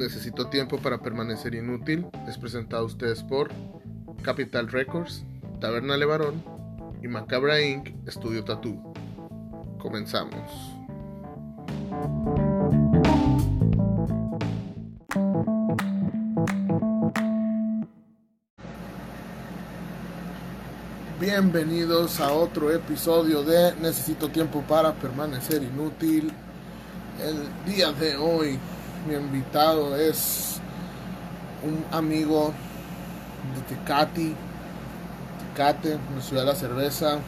Necesito tiempo para permanecer inútil es presentado a ustedes por Capital Records, Taberna Levarón y Macabra Inc. Estudio Tattoo. Comenzamos. Bienvenidos a otro episodio de Necesito tiempo para permanecer inútil. El día de hoy mi invitado es un amigo de Tecati, Tecate, la ciudad de la cerveza.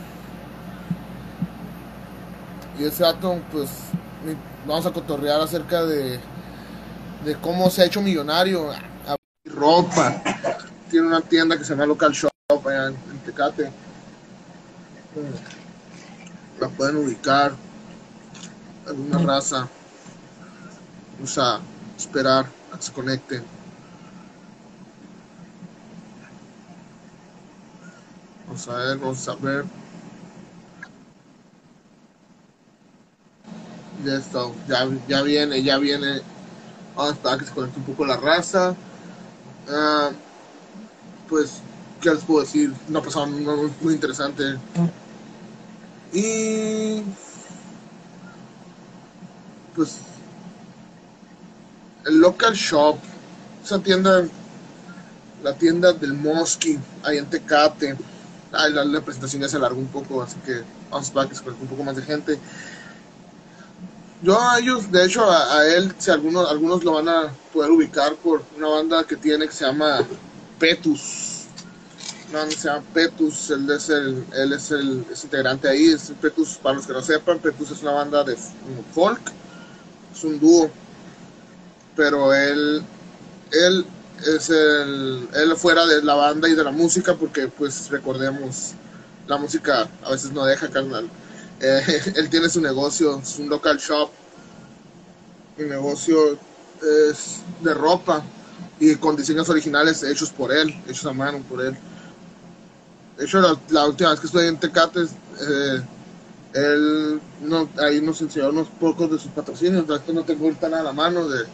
Y ese dato, pues, vamos a cotorrear acerca de, de cómo se ha hecho millonario. Ropa. Tiene una tienda que se llama Local Shop allá en Tecate. La pueden ubicar. Alguna raza. Vamos a esperar a que se conecten. Vamos a ver, vamos a ver. Ya está, ya, ya viene, ya viene. Vamos a esperar a que se conecte un poco la raza. Ah, pues, ¿qué les puedo decir? Una persona muy, muy interesante. Y pues el local shop, esa tienda, la tienda del Mosky, ahí en Tecate. Ay, la, presentación ya se alargó un poco, así que vamos a que se un poco más de gente. Yo a ellos, de hecho, a, a, él, si algunos, algunos lo van a poder ubicar por una banda que tiene que se llama Petus. Una banda que se llama Petus, él es el, él es el es integrante ahí, es Petus, para los que no sepan, Petus es una banda de folk, es un dúo pero él, él es el, él fuera de la banda y de la música, porque pues recordemos, la música a veces no deja, carnal. Eh, él tiene su negocio, es un local shop, el negocio es de ropa y con diseños originales hechos por él, hechos a mano por él. De hecho, la, última vez que estuve en Tecates, eh, él no, ahí nos enseñó unos pocos de sus patrocinios, no tengo ahorita nada a la mano de,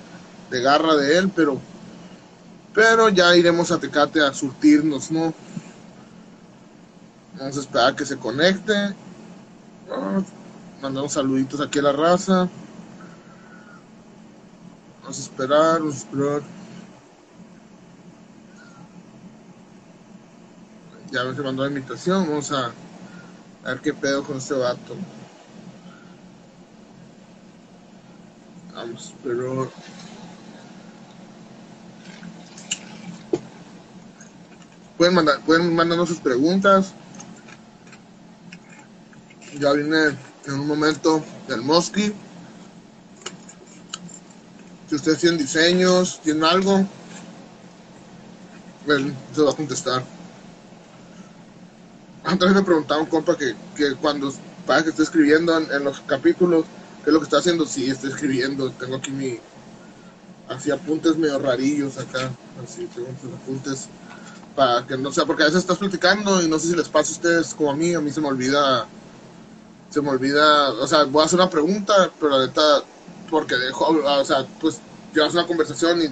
de garra de él, pero pero ya iremos a Tecate a surtirnos, ¿no? Vamos a esperar a que se conecte. Ah, mandamos saluditos aquí a la raza. Vamos a esperar, vamos a esperar. Ya me mandó la invitación, vamos a, a ver qué pedo con este vato. Vamos, pero pueden mandar, pueden mandarnos sus preguntas. Ya viene en un momento del Mosky. Si ustedes tienen diseños, tienen algo, él se va a contestar. Antes me preguntaba un compa que, que cuando para que esté escribiendo en, en, los capítulos, qué es lo que está haciendo, sí, estoy escribiendo, tengo aquí mi así apuntes medio rarillos acá, así tengo mis apuntes para que no sea, porque a veces estás platicando y no sé si les pasa a ustedes como a mí, a mí se me olvida, se me olvida, o sea, voy a hacer una pregunta, pero la neta, porque dejo, o sea, pues llevas una conversación y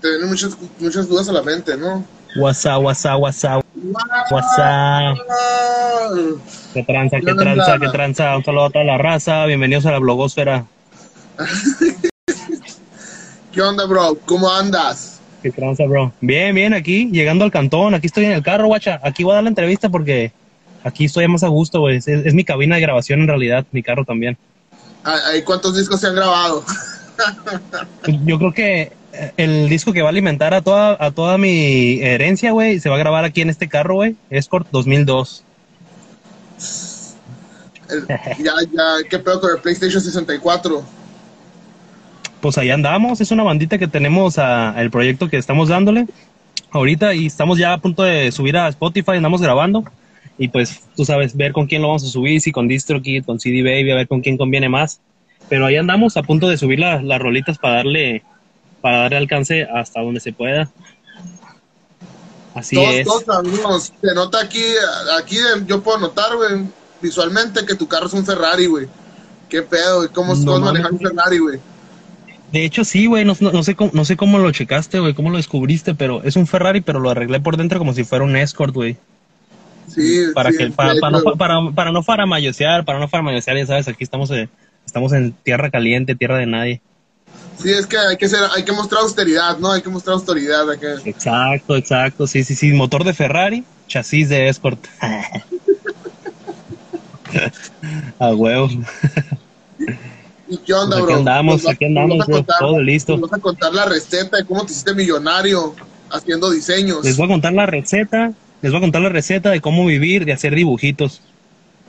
te vienen muchas, muchas dudas a la mente, ¿no? WhatsApp, WhatsApp, WhatsApp. WhatsApp. ¿Qué tranza, qué tranza, qué tranza? Un saludo a toda la raza. Bienvenidos a la blogosfera. ¿Qué onda, bro? ¿Cómo andas? ¿Qué tranza, bro? Bien, bien, aquí, llegando al cantón. Aquí estoy en el carro, guacha. Aquí voy a dar la entrevista porque aquí estoy más a gusto, güey. Es, es, mi cabina de grabación en realidad, mi carro también. ¿Ahí cuántos discos se han grabado? Yo creo que el disco que va a alimentar a toda, a toda mi herencia, güey, se va a grabar aquí en este carro, güey. Escort 2002. El, ya, ya, ¿qué pedo con el PlayStation 64? Pues ahí andamos, es una bandita que tenemos a, el proyecto que estamos dándole ahorita y estamos ya a punto de subir a Spotify, andamos grabando y pues tú sabes, ver con quién lo vamos a subir, si con DistroKid, con CD Baby, a ver con quién conviene más. Pero ahí andamos a punto de subir la, las rolitas para darle para darle alcance hasta donde se pueda. Así todos, es. Todos amigos, se nota aquí, aquí yo puedo notar, güey, visualmente que tu carro es un Ferrari, güey. ¿Qué pedo, güey? ¿Cómo, No ¿cómo mames. manejar un Ferrari, güey? De hecho, sí, güey, no, no, sé cómo, no sé cómo lo checaste, güey, cómo lo descubriste, pero es un Ferrari, pero lo arreglé por dentro como si fuera un Escort, güey. Sí, para sí, que para, para, no, para, para no faramayosear, para no faramayosear, ya sabes, aquí estamos eh, estamos en tierra caliente, tierra de nadie. sí, es que hay que ser, hay que mostrar austeridad, ¿no? Hay que mostrar autoridad, hay que... Exacto, exacto, sí, sí, sí, motor de Ferrari, chasis de Escort. A huevo. ¿Y qué onda, Aquí bro? andamos, vas- aquí andamos, todo listo. Nos vas a contar la receta de cómo te hiciste millonario haciendo diseños. Les voy a contar la receta, les voy a contar la receta de cómo vivir, de hacer dibujitos.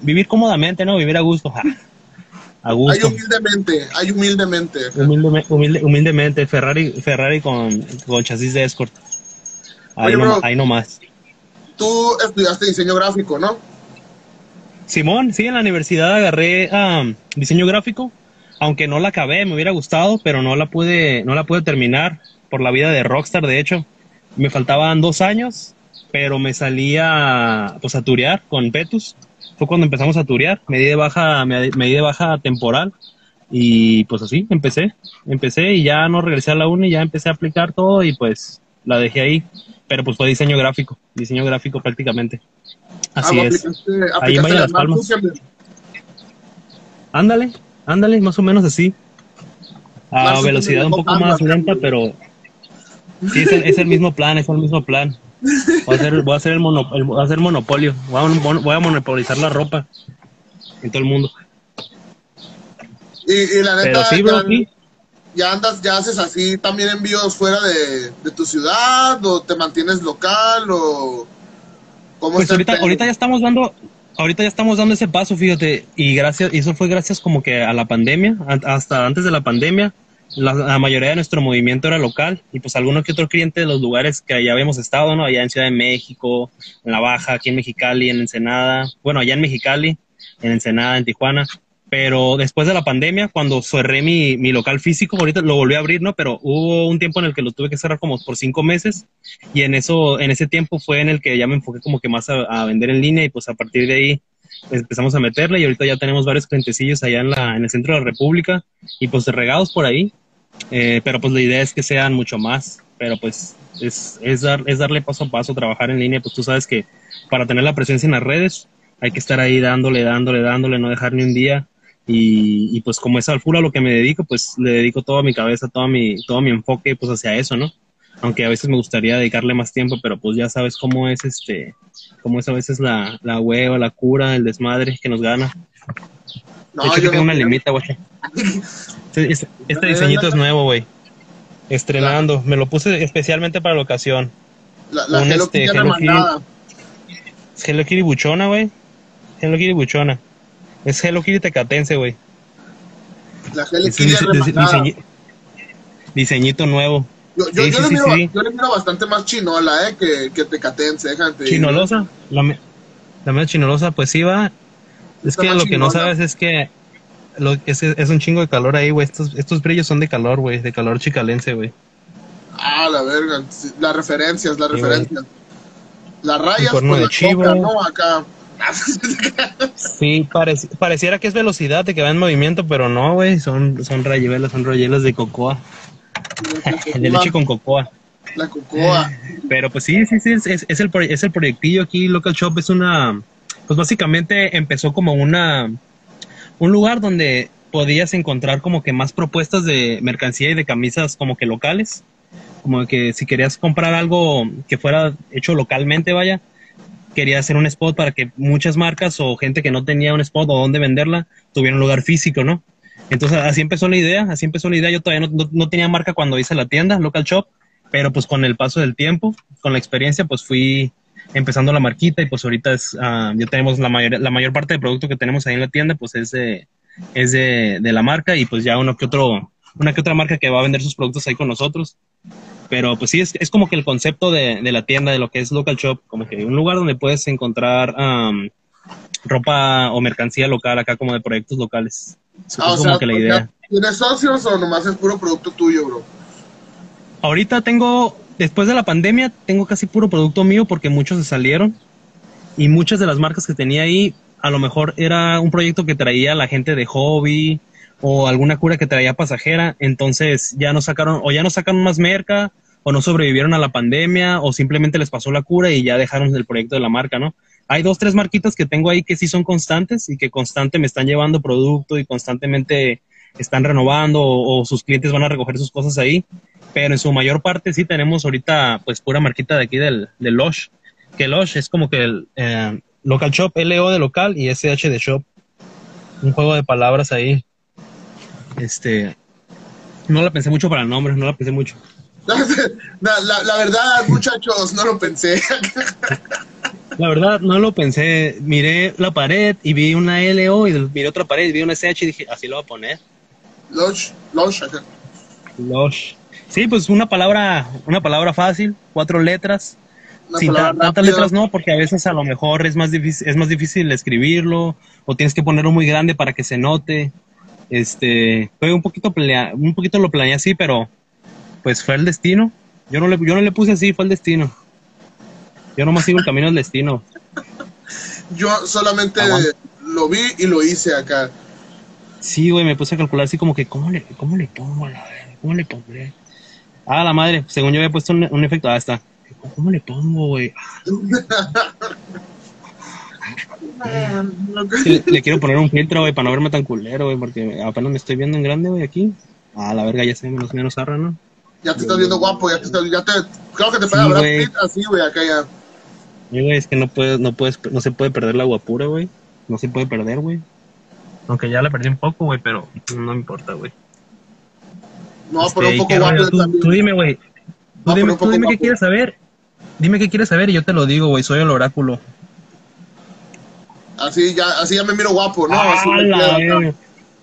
Vivir cómodamente, ¿no? Vivir a gusto. ja. A Hay gusto. humildemente, hay humildemente. Humilde- humildemente, Ferrari, Ferrari con, con chasis de Escort. Ahí, Oye, no, bro. ahí nomás. Tú estudiaste diseño gráfico, ¿no? Simón, sí, en la universidad agarré diseño gráfico, aunque no la acabé, me hubiera gustado, pero no la pude, no la pude terminar por la vida de Rockstar, de hecho. Me faltaban dos años, pero me salía pues a turear con Petus. Fue cuando empezamos a turear, me di de baja, me, me di de baja temporal y pues así empecé, empecé y ya no regresé a la uni, ya empecé a aplicar todo y pues la dejé ahí, pero pues fue diseño gráfico, diseño gráfico prácticamente. Así Ah, es. aplicaste, Ahí en Valle de las Palmas. Ándale, ándale, más o menos así. A velocidad un poco más lenta, pero sí, es el, es el mismo plan, es el mismo plan. Voy a hacer, voy a hacer, el, mono- el- voy a hacer monopolio, voy a, mon- voy a monopolizar la ropa en todo el mundo. Y, y la Pero neta, sí, bro, ya, sí. ya andas, ya haces así también envíos fuera de, de tu ciudad, o te mantienes local, o cómo Pues ahorita, ahorita ya estamos dando, ahorita ya estamos dando ese paso, fíjate, y gracias, eso fue gracias como que a la pandemia, hasta antes de la pandemia, la, la mayoría de nuestro movimiento era local, y pues alguno que otro cliente de los lugares que allá habíamos estado, ¿no? Allá en Ciudad de México, en La Baja, aquí en Mexicali, en Ensenada, bueno, allá en Mexicali, en Ensenada, en Tijuana. Pero después de la pandemia, cuando cerré mi, mi local físico, ahorita lo volví a abrir, ¿no? Pero hubo un tiempo en el que lo tuve que cerrar como por cinco meses y en eso, en ese tiempo fue en el que ya me enfoqué como que más a, a vender en línea y pues a partir de ahí empezamos a meterle y ahorita ya tenemos varios clientecillos allá en, la, en el centro de la República y pues regados por ahí, Eh, pero pues la idea es que sean mucho más, pero pues es, es, dar, es darle paso a paso, trabajar en línea, pues tú sabes que para tener la presencia en las redes hay que estar ahí dándole, dándole, dándole, no dejar ni un día. Y, y pues como es al full a lo que me dedico, pues le dedico toda mi cabeza, toda mi, todo mi enfoque pues hacia eso, ¿no? Aunque a veces me gustaría dedicarle más tiempo, pero pues ya sabes cómo es este, cómo es a veces la, la hueva, la cura, el desmadre que nos gana. No, de hecho, yo tengo no- una limita, güey. Este, este- este diseñito es nuevo, güey. Estrenando. Me lo puse especialmente para la ocasión. La, la un, Hello este, Kitty Hello Kitty. Hello buchona, güey. Hello Kitty buchona. Es Hello Kitty tecatense, güey. La Hello Kitty dise- diseñito nuevo. Yo, yo, Sí, yo sí, le miro, sí. yo le miro bastante más chinola, eh, que, que tecatense, déjate. Chinolosa. La, me- la media chinolosa, pues sí va. Es Está que lo que no sabes es que lo, es, es un chingo de calor ahí, güey. Estos, estos brillos son de calor, güey. De calor chicalense, güey. Ah, la verga. Las referencias, las referencias. Las rayas con de la chivo. coca, ¿no? Acá. Sí, pareci- pareciera que es velocidad, de que va en movimiento, pero no, güey. Son, son rayuelas, son rollelas de cocoa. De leche con cocoa. La cocoa. Pero pues sí, sí, sí, es, es, es el, es el proyectillo aquí, Local Shop es una, pues básicamente empezó como una, un lugar donde podías encontrar como que más propuestas de mercancía y de camisas como que locales, como que si querías comprar algo que fuera hecho localmente, vaya, quería hacer un spot para que muchas marcas o gente que no tenía un spot o dónde venderla tuviera un lugar físico, ¿no? Entonces así empezó la idea, así empezó la idea. Yo todavía no, no- no tenía marca cuando hice la tienda, Local Shop, pero pues con el paso del tiempo, con la experiencia, pues fui empezando la marquita y pues ahorita es, ah, ya tenemos la mayor, la mayor parte del producto que tenemos ahí en la tienda, pues es de, es de, de la marca y pues ya uno que otro, una que otra marca que va a vender sus productos ahí con nosotros. Pero pues sí, es, es como que el concepto de, de la tienda, de lo que es local shop, como que un lugar donde puedes encontrar ropa o mercancía local acá como de proyectos locales. Eso Ah, es o como sea, que la idea. ¿tienes socios o nomás es puro producto tuyo, bro? Ahorita tengo, después de la pandemia, tengo casi puro producto mío porque muchos se salieron y muchas de las marcas que tenía ahí, a lo mejor era un proyecto que traía la gente de hobby o alguna cura que traía pasajera, entonces ya no sacaron, o ya no sacaron más merca, o no sobrevivieron a la pandemia, o simplemente les pasó la cura y ya dejaron el proyecto de la marca, ¿no? Hay dos, tres marquitas que tengo ahí que sí son constantes y que constante me están llevando producto y constantemente están renovando o, sus clientes van a recoger sus cosas ahí. Pero en su mayor parte sí tenemos ahorita pues pura marquita de aquí del, del Losh. Que Losh es como que el eh, local shop, LO de local y SH de shop. Un juego de palabras ahí. Este, no la pensé mucho para el nombre, no la pensé mucho. La, la, verdad, muchachos, no lo pensé. La verdad, no lo pensé. Miré la pared y vi una LO y miré otra pared y vi una SH y dije, así lo voy a poner. Losh, Losh, Losh. Sí, pues una palabra, una palabra fácil, cuatro letras. Sin tantas letras no, porque a veces a lo mejor es más difícil, es más difícil escribirlo, o tienes que ponerlo muy grande para que se note. Este, fue un poquito un poquito lo planeé así, pero pues fue el destino. Yo no le, yo no le puse así, fue el destino. Yo nomás sigo el camino del destino. Yo solamente lo vi y lo hice acá. Sí, güey, me puse a calcular así como que, ¿cómo le, cómo le pongo la ¿Cómo le pondré? Ah, la madre, según yo había puesto un, efecto. Ah, está. ¿Cómo le pongo, güey? le, quiero poner un filtro, güey, para no verme tan culero, güey, porque apenas me estoy viendo en grande, güey, aquí. Ah, la verga, ya se ve menos, menos arra, ¿no? Ya te estás viendo guapo, ya te estás, ya te, creo que te pega sí, así, güey, acá ya. Güey, es que no puedes, no puedes, no se puede perder la guapura, güey. No se puede perder, güey. Aunque ya la perdí un poco, güey, pero no me importa, güey. No, pero un poco guapo tú, tú, dime, güey. Tú dime, tú dime qué quieres saber. Dime qué quieres saber y yo te lo digo, güey. Soy el oráculo. Así ya, así ya me miro guapo, ¿no? Ah, así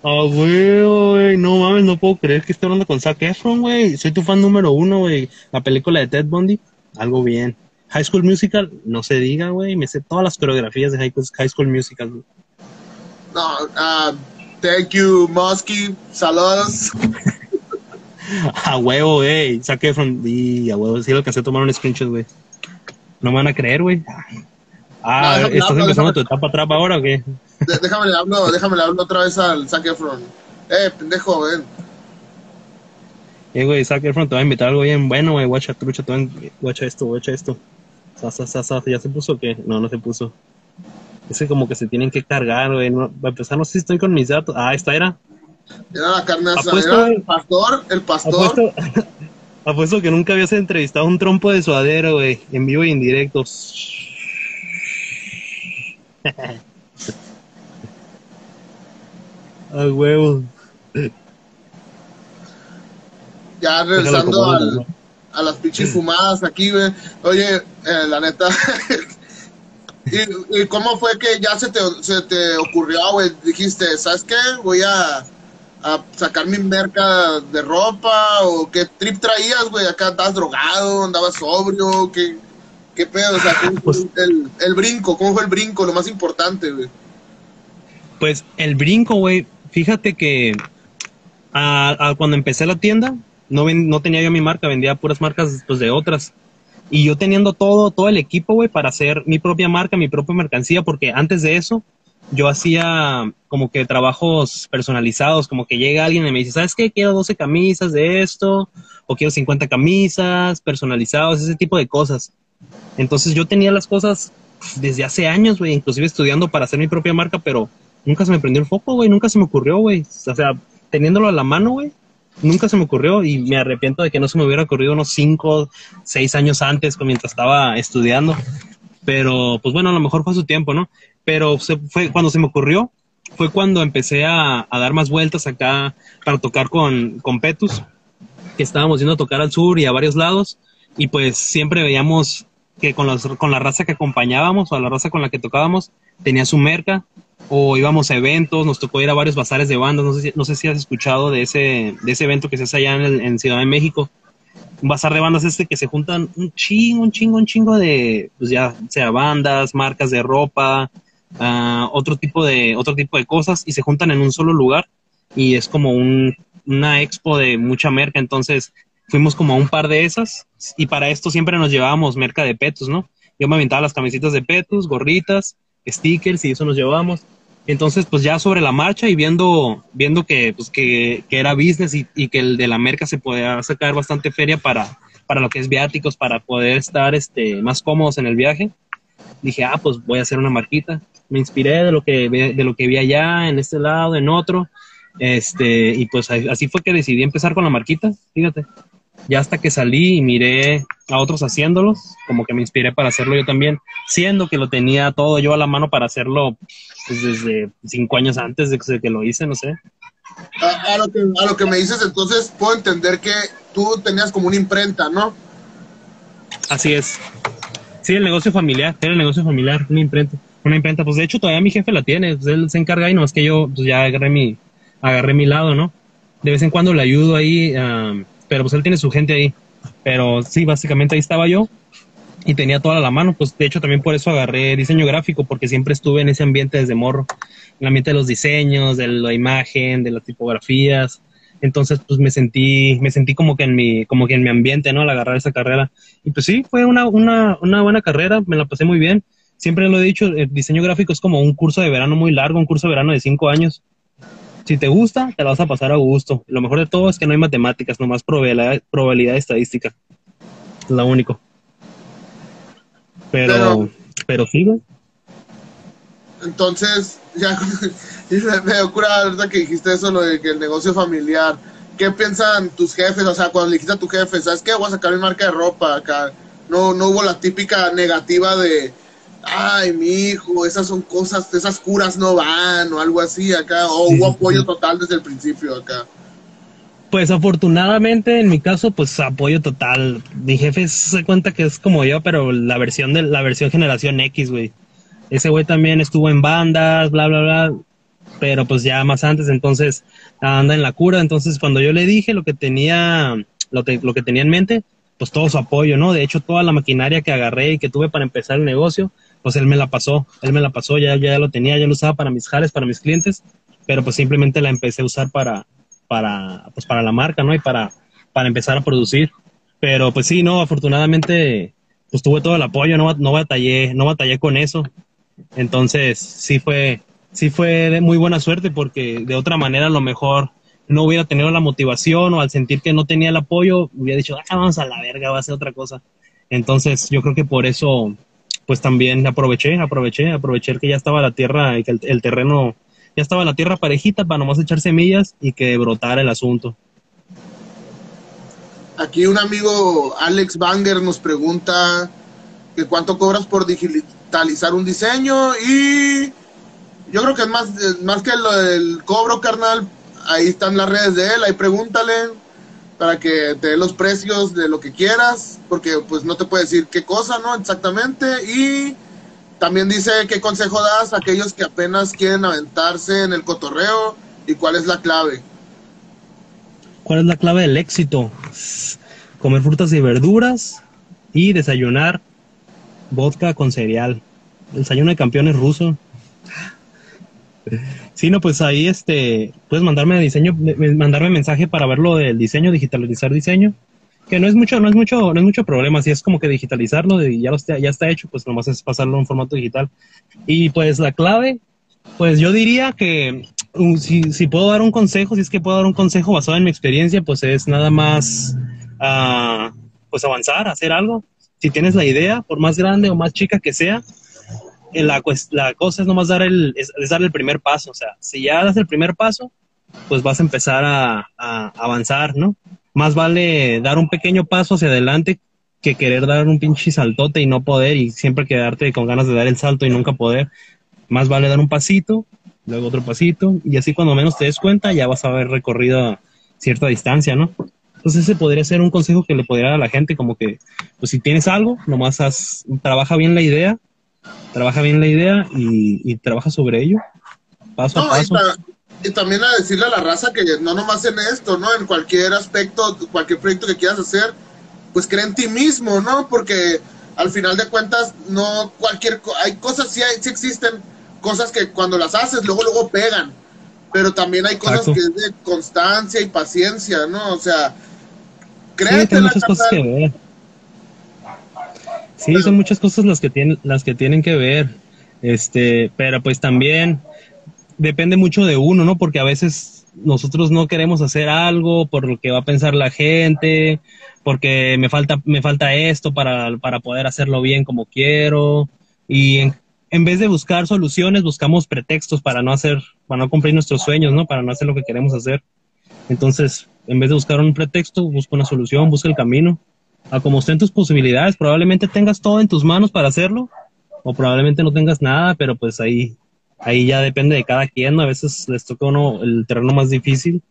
Ah, güey, no mames, no puedo creer que esté hablando con Zac Efron, güey. Soy tu fan número uno, güey. La película de Ted Bundy, algo bien. High School Musical, no se diga, güey. Me sé todas las coreografías de High School Musical. No, uh, thank you, Mosky. Saludos. a huevo, güey. Zac Efron, y a huevo. Sí, lo que hace tomar un screenshot, güey. No me van a creer, güey. Ah, ¿estás empezando tu etapa trap ahora o qué? déjame le hablo, déjame le hablo otra vez al Zac Efron. Eh, pendejo, ven. Eh, güey, Zac Efron te va a invitar algo bien bueno, güey. Guacha, trucha, te va a... guacha esto, guacha esto. Sa, sa, sa, ¿Ya se puso o qué? No, no se puso. Ese como que se tienen que cargar, güey. No, a empezar, no sé si estoy con mis datos. Ah, esta era. Era la carne asada. el pastor, el pastor. Apuesto, apuesto que nunca habías entrevistado a un trompo de suadero, güey. En vivo y en directo. A huevo. Ya regresando a las pinches fumadas aquí, güey. Oye, eh, la neta. ¿Y, cómo fue que ya se te, se te ocurrió, güey? Dijiste, ¿sabes qué? Voy a, a sacar mi merca de ropa o qué trip traías, güey. Acá andabas drogado, andabas sobrio, qué, qué pedo, o sea, pues el, el brinco, ¿cómo fue el brinco? Lo más importante, güey. Pues el brinco, güey, Fíjate que a, cuando empecé la tienda, no, no tenía yo mi marca, vendía puras marcas pues, de otras. Y yo teniendo todo, todo el equipo, güey, para hacer mi propia marca, mi propia mercancía, porque antes de eso, yo hacía como que trabajos personalizados, como que llega alguien y me dice, ¿sabes qué? Quiero 12 camisas de esto, o quiero 50 camisas personalizados, ese tipo de cosas. Entonces yo tenía las cosas desde hace años, güey, inclusive estudiando para hacer mi propia marca, pero nunca se me prendió el foco, güey, nunca se me ocurrió, güey. O sea, teniéndolo a la mano, güey, nunca se me ocurrió y me arrepiento de que no se me hubiera ocurrido unos cinco, seis años antes, mientras estaba estudiando. Pero, pues bueno, a lo mejor fue su tiempo, ¿no? Pero fue cuando se me ocurrió, fue cuando empecé a, dar más vueltas acá para tocar con, con Petus, que estábamos yendo a tocar al sur y a varios lados, y pues siempre veíamos que con, los, con la raza que acompañábamos o a la raza con la que tocábamos tenía su merca o íbamos a eventos, nos tocó ir a varios bazares de bandas, no sé si, no sé si has escuchado de ese, de ese evento que se hace allá en, Ciudad de México. Un bazar de bandas este que se juntan un chingo, un chingo, un chingo de, pues ya sea bandas, marcas de ropa, uh, otro tipo de, otro tipo de cosas y se juntan en un solo lugar y es como un, una expo de mucha merca, entonces fuimos como a un par de esas y para esto siempre nos llevábamos merca de Petus, ¿no? Yo me aventaba las camisetas de Petus, gorritas, stickers y eso nos llevábamos Entonces, pues ya sobre la marcha y viendo, viendo que, pues, que, que era business y, que el de la merca se podía sacar bastante feria para, para lo que es viáticos, para poder estar este, más cómodos en el viaje, dije, ah, pues voy a hacer una marquita. Me inspiré de lo que, de lo que vi allá, en este lado, en otro. Este, y pues así fue que decidí empezar con la marquita, fíjate. Ya hasta que salí y miré a otros haciéndolos, como que me inspiré para hacerlo yo también, siendo que lo tenía todo yo a la mano para hacerlo pues, desde cinco años antes de que lo hice, no sé. A, lo que, a lo que me dices, entonces puedo entender que tú tenías como una imprenta, ¿no? Así es. Sí, el negocio familiar, era el negocio familiar, una imprenta. Una imprenta, pues de hecho todavía mi jefe la tiene, pues él se encarga y no es que yo pues ya agarré mi, agarré mi lado, ¿no? De vez en cuando le ayudo ahí, pero pues él tiene su gente ahí. Pero sí, básicamente ahí estaba yo y tenía toda la mano, pues de hecho también por eso agarré diseño gráfico, porque siempre estuve en ese ambiente desde morro, en el ambiente de los diseños, de la imagen, de las tipografías, entonces pues me sentí, me sentí como que en mi, como que en mi ambiente, ¿no? Al agarrar esa carrera. Y pues sí, fue una, una, una buena carrera, me la pasé muy bien. Siempre lo he dicho, el diseño gráfico es como un curso de verano muy largo, un curso de verano de cinco años. Si te gusta, te la vas a pasar a gusto. Lo mejor de todo es que no hay matemáticas, nomás probabilidad, probabilidad estadística. Es lo único. Pero, pero, sí, Entonces, ya me ocurre verdad que dijiste eso, lo de que el negocio familiar. ¿Qué piensan tus jefes? O sea, cuando le dijiste a tu jefe, ¿sabes qué? Voy a sacar mi marca de ropa acá. No, no hubo la típica negativa de, ay, mi hijo, esas son cosas, esas curas no van o algo así acá. O hubo apoyo total desde el principio acá. Pues afortunadamente en mi caso, pues apoyo total. Mi jefe se cuenta que es como yo, pero la versión de la versión generación X, güey. Ese güey también estuvo en bandas, bla, bla, bla, pero pues ya más antes, entonces anda en la cura. Entonces cuando yo le dije lo que tenía, lo, lo que tenía en mente, pues todo su apoyo, ¿no? De hecho, toda la maquinaria que agarré y que tuve para empezar el negocio, pues él me la pasó, él me la pasó, ya, ya lo tenía, ya lo usaba para mis jales, para mis clientes, pero pues simplemente la empecé a usar para, para, pues para la marca, ¿no? Y para, para empezar a producir. Pero pues sí, no, afortunadamente, pues tuve todo el apoyo, no, no batallé, no batallé con eso. Entonces, sí fue, sí fue de muy buena suerte porque de otra manera a lo mejor no hubiera tenido la motivación o al sentir que no tenía el apoyo, hubiera dicho, ah, vamos a la verga, va a ser otra cosa. Entonces, yo creo que por eso, pues también aproveché, aproveché, aproveché que ya estaba la tierra que el terreno ya estaba la tierra parejita para nomás echar semillas y que brotara el asunto. Aquí un amigo, Alex Banger, nos pregunta que cuánto cobras por digitalizar un diseño y yo creo que es más, más que el, cobro, carnal. Ahí están las redes de él, ahí pregúntale para que te dé los precios de lo que quieras, porque pues no te puede decir qué cosa, ¿no? Exactamente. Y también dice qué consejo das a aquellos que apenas quieren aventarse en el cotorreo y cuál es la clave. ¿Cuál es la clave del éxito? Comer frutas y verduras y desayunar vodka con cereal. El desayuno de campeones ruso. Sí, no, pues ahí este, puedes mandarme diseño, mandarme mensaje para ver lo del diseño, digitalizar diseño que no es mucho, no es mucho, no es mucho problema, si es como que digitalizarlo y ya, está, ya está hecho, pues nomás es pasarlo en formato digital. Y pues la clave, pues yo diría que um, si, puedo dar un consejo, si es que puedo dar un consejo basado en mi experiencia, pues es nada más uh, pues avanzar, hacer algo. Si tienes la idea, por más grande o más chica que sea, la, cosa es nomás dar el, es, dar el primer paso. O sea, si ya das el primer paso, pues vas a empezar a, a avanzar, ¿no? más vale dar un pequeño paso hacia adelante que querer dar un pinche saltote y no poder y siempre quedarte con ganas de dar el salto y nunca poder. Más vale dar un pasito, luego otro pasito y así cuando menos te des cuenta ya vas a haber recorrido cierta distancia, ¿no? Entonces ese podría ser un consejo que le podría dar a la gente, como que, pues si tienes algo, nomás haz, trabaja bien la idea, trabaja bien la idea y, trabaja sobre ello, paso a paso y también a decirle a la raza que no nomás en esto, ¿no? En cualquier aspecto, cualquier proyecto que quieras hacer, pues cree en ti mismo, ¿no? Porque al final de cuentas, no cualquier, hay cosas, sí, hay, sí existen cosas que cuando las haces, luego, luego pegan, pero también hay cosas que es de constancia y paciencia, ¿no? O sea, créete sí, muchas cosas que ver. Sí, son muchas cosas las que tienen, las que tienen que ver. Este, pero pues también depende mucho de uno, ¿no? Porque a veces nosotros no queremos hacer algo por lo que va a pensar la gente, porque me falta, me falta esto para, para poder hacerlo bien como quiero. Y en, vez de buscar soluciones, buscamos pretextos para no hacer, para no cumplir nuestros sueños, ¿no? Para no hacer lo que queremos hacer. Entonces, en vez de buscar un pretexto, busca una solución, busca el camino. A como estén tus posibilidades, probablemente tengas todo en tus manos para hacerlo, o probablemente no tengas nada, pero pues ahí, ahí ya depende de cada quien. A veces les toca uno el terreno más difícil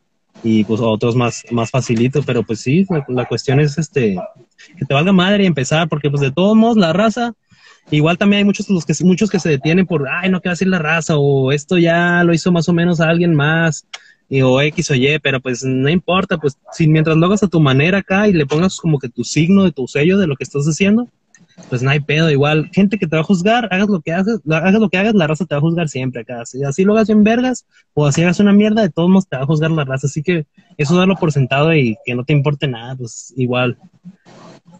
y pues a otros más, más facilito, pero pues sí, la, cuestión es este, que te valga madre y empezar, porque pues de todos modos la raza, Igual también hay muchos, los que, muchos que se detienen por, ay, no quiero decir la raza, o esto ya lo hizo más o menos a alguien más, y, o X o Y, pero pues no importa, pues si mientras lo hagas a tu manera acá y le pongas como que tu signo de tu sello de lo que estás haciendo, pues no hay pedo, igual, gente que te va a juzgar, hagas lo que hagas, hagas lo que hagas, la raza te va a juzgar siempre acá, si así lo hagas en vergas, o así hagas una mierda, de todos modos te va a juzgar la raza, así que eso darlo por sentado y que no te importe nada, pues igual.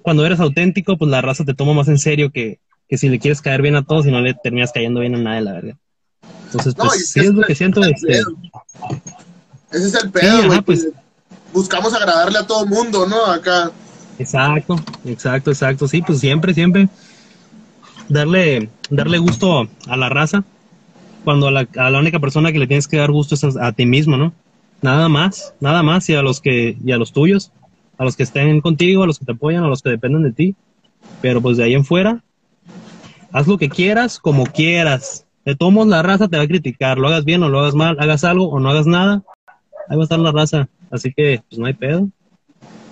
Cuando eres auténtico, pues la raza te toma más en serio que, que si le quieres caer bien a todos y no le terminas cayendo bien a nadie, la verdad. Entonces, pues sí es lo que siento. Este... Ese es el pedo, güey. pues, buscamos agradarle a todo el mundo, ¿no? Acá. Exacto, exacto, exacto. Sí, pues siempre, siempre darle, darle gusto a la raza cuando a la, a la única persona que le tienes que dar gusto es a, a, ti mismo, ¿no? Nada más, nada más y a los que, y a los tuyos, a los que estén contigo, a los que te apoyan, a los que dependen de ti. Pero pues de ahí en fuera, haz lo que quieras, como quieras. De todos la raza te va a criticar, lo hagas bien o lo hagas mal, hagas algo o no hagas nada, ahí va a estar la raza. Así que, pues no hay pedo.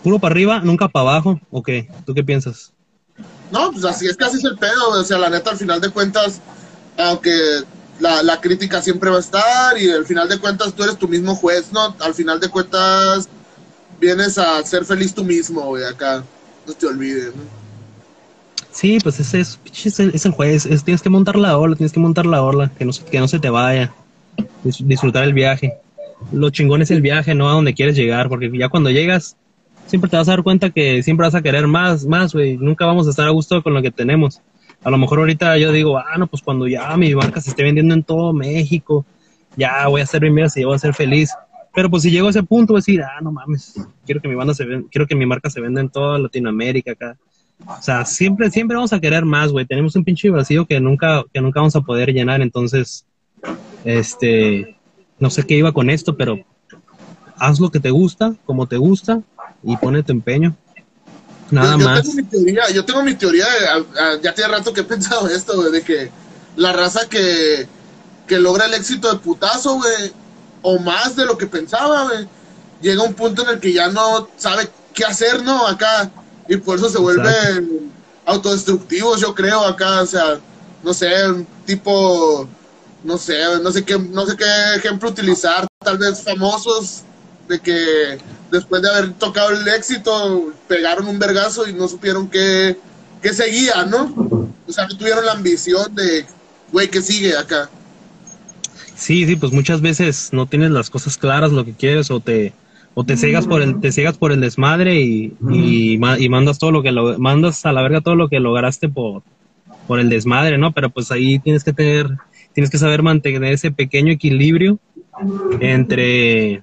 Puro para arriba, nunca para abajo, ¿o qué? ¿Tú qué piensas? No, pues así es que así es el pedo, o sea, la neta, al final de cuentas, aunque la, la crítica siempre va a estar y al final de cuentas tú eres tu mismo juez, ¿no? Al final de cuentas vienes a ser feliz tú mismo, güey, acá. No te olvides, ¿no? Sí, pues ese es, es, el, es el juez, es, tienes que montar la ola, tienes que montar la ola, que no, que no se te vaya, disfrutar el viaje. Lo chingón es el viaje, no a donde quieres llegar, porque ya cuando llegas, siempre te vas a dar cuenta que siempre vas a querer más, más, güey, nunca vamos a estar a gusto con lo que tenemos. A lo mejor ahorita yo digo, ah, no, pues cuando ya mi marca se esté vendiendo en todo México, ya voy a ser primero si voy a ser feliz. Pero pues si llego a ese punto, voy a decir, ah, no mames, quiero que mi banda se quiero que mi marca se venda en toda Latinoamérica acá o sea, siempre, siempre vamos a querer más, güey. Tenemos un pinche vacío que nunca, que nunca vamos a poder llenar. Entonces, este, no sé qué iba con esto, pero haz lo que te gusta, como te gusta, y pone tu empeño. Nada yo, yo más. Tengo mi teoría, yo tengo mi teoría, ya tiene rato que he pensado esto, güey, de que la raza que, que logra el éxito de putazo, güey, o más de lo que pensaba, güey, llega un punto en el que ya no sabe qué hacer, ¿no? Acá y por eso se vuelven autodestructivos, yo creo, acá, o sea, no sé, un tipo, no sé, no sé qué, no sé qué ejemplo utilizar, tal vez famosos de que después de haber tocado el éxito, pegaron un vergazo y no supieron qué, qué seguía, ¿no? O sea, no tuvieron la ambición de, güey, ¿qué sigue acá? Sí, sí, pues muchas veces no tienes las cosas claras, lo que quieres, o te, o te ciegas por el te ciegas por el desmadre y, y, y, mandas todo lo que lo mandas a la verga todo lo que lograste por por el desmadre no pero pues ahí tienes que tener tienes que saber mantener ese pequeño equilibrio entre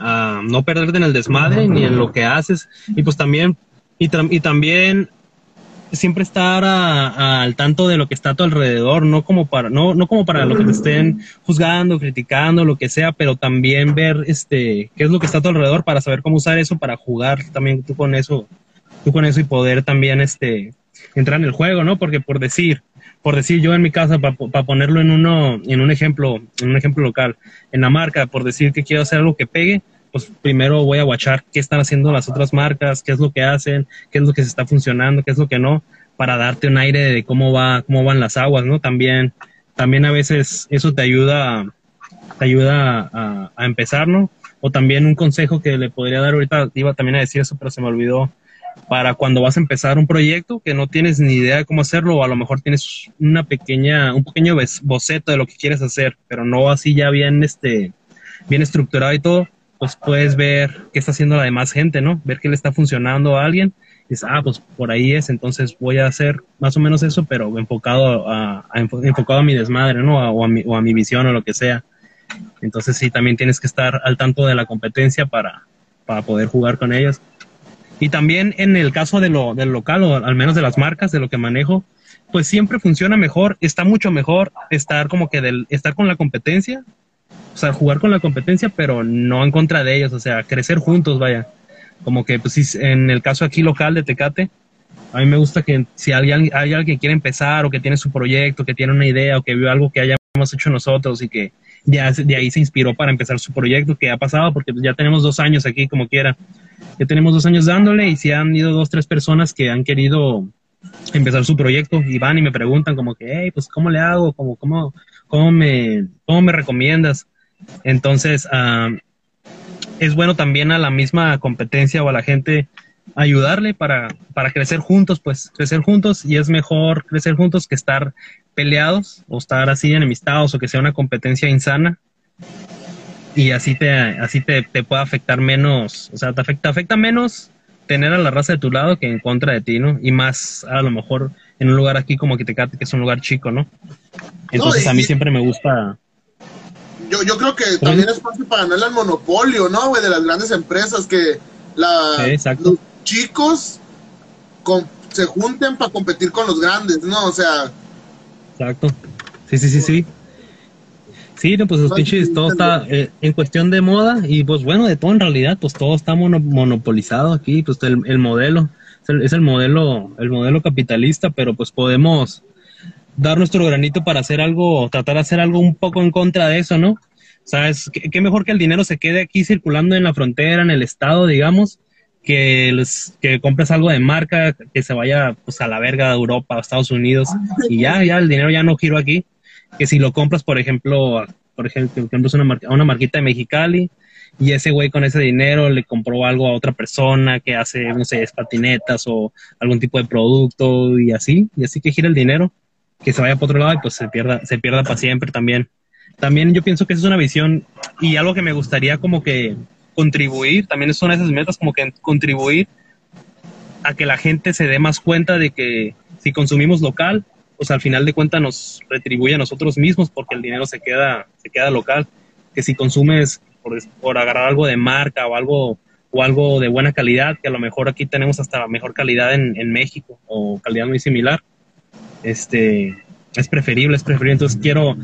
uh, no perderte en el desmadre ni en lo que haces y pues también y también siempre estar al tanto de lo que está a tu alrededor, no como para, no, no como para lo que te estén juzgando, criticando, lo que sea, pero también ver este qué es lo que está a tu alrededor para saber cómo usar eso para jugar también tú con eso, tú con eso y poder también este entrar en el juego, ¿no? Porque por decir, por decir yo en mi casa, para ponerlo en uno, en un ejemplo, en un ejemplo local, en la marca, por decir que quiero hacer algo que pegue, pues primero voy a watchar qué están haciendo las otras marcas, qué es lo que hacen, qué es lo que se está funcionando, qué es lo que no, para darte un aire de cómo va, cómo van las aguas, ¿no? También, también a veces eso te ayuda, te ayuda a, a empezar, ¿no? O también un consejo que le podría dar ahorita, iba también a decir eso, pero se me olvidó, para cuando vas a empezar un proyecto que no tienes ni idea de cómo hacerlo, o a lo mejor tienes una pequeña, un pequeño boceto de lo que quieres hacer, pero no así ya bien, este, bien estructurado y todo, pues puedes ver qué está haciendo la demás gente, ¿no? Ver qué le está funcionando a alguien. Y dices, ah, pues por ahí es, entonces voy a hacer más o menos eso, pero enfocado a, enfocado a mi desmadre, ¿no? O a, mi, o a mi visión o lo que sea. Entonces sí, también tienes que estar al tanto de la competencia para, para poder jugar con ellas. Y también en el caso de lo, del local, o al menos de las marcas, de lo que manejo, pues siempre funciona mejor, está mucho mejor estar como que del, estar con la competencia, o sea, jugar con la competencia, pero no en contra de ellos, o sea, crecer juntos, vaya. Como que, pues, en el caso aquí local de Tecate, a mí me gusta que si alguien, hay alguien que quiere empezar o que tiene su proyecto, que tiene una idea o que vio algo que hayamos hecho nosotros y que ya de ahí se inspiró para empezar su proyecto, que ha pasado porque ya tenemos dos años aquí como quiera. Ya tenemos dos años dándole y si han ido dos, tres personas que han querido empezar su proyecto y van y me preguntan como que, hey, pues, ¿cómo le hago? ¿Cómo, cómo, cómo, me, cómo me recomiendas? Entonces, ah, es bueno también a la misma competencia o a la gente ayudarle para, para crecer juntos, pues crecer juntos y es mejor crecer juntos que estar peleados o estar así enemistados o que sea una competencia insana y así te, así te, te puede afectar menos, o sea, te afecta, afecta menos tener a la raza de tu lado que en contra de ti, ¿no? Y más a lo mejor en un lugar aquí como Quitecate, que es un lugar chico, ¿no? Entonces a mí siempre me gusta... Yo, yo creo que también es fácil para ganarle al monopolio, ¿no, güey? De las grandes empresas que la, los chicos se junten para competir con los grandes, ¿no? O sea... Exacto. Sí, sí, sí, sí. Sí, pues los pinches, todo está eh, en cuestión de moda y pues bueno, de todo en realidad, pues todo está monopolizado aquí, pues el, modelo, es el, modelo, el modelo capitalista, pero pues podemos dar nuestro granito para hacer algo, tratar de hacer algo un poco en contra de eso, ¿no? ¿Sabes? ¿Qué, qué mejor que el dinero se quede aquí circulando en la frontera, en el estado, digamos, que, que compres algo de marca, que se vaya pues a la verga de Europa, a Estados Unidos, y ya, ya el dinero ya no giro aquí que si lo compras, por ejemplo, por ejemplo, es una, una marquita de Mexicali y ese güey con ese dinero le compró algo a otra persona que hace, no sé, patinetas o algún tipo de producto y así, y así que gira el dinero, que se vaya para otro lado y pues se pierda, se pierda para siempre también. También yo pienso que esa es una visión y algo que me gustaría como que contribuir, también son esas metas como que contribuir a que la gente se dé más cuenta de que si consumimos local, pues al final de cuentas nos retribuye a nosotros mismos porque el dinero se queda, se queda local. Que si consumes por, por agarrar algo de marca o algo, o algo de buena calidad, que a lo mejor aquí tenemos hasta la mejor calidad en, en México o calidad muy similar, este, es preferible, es preferible. Entonces quiero,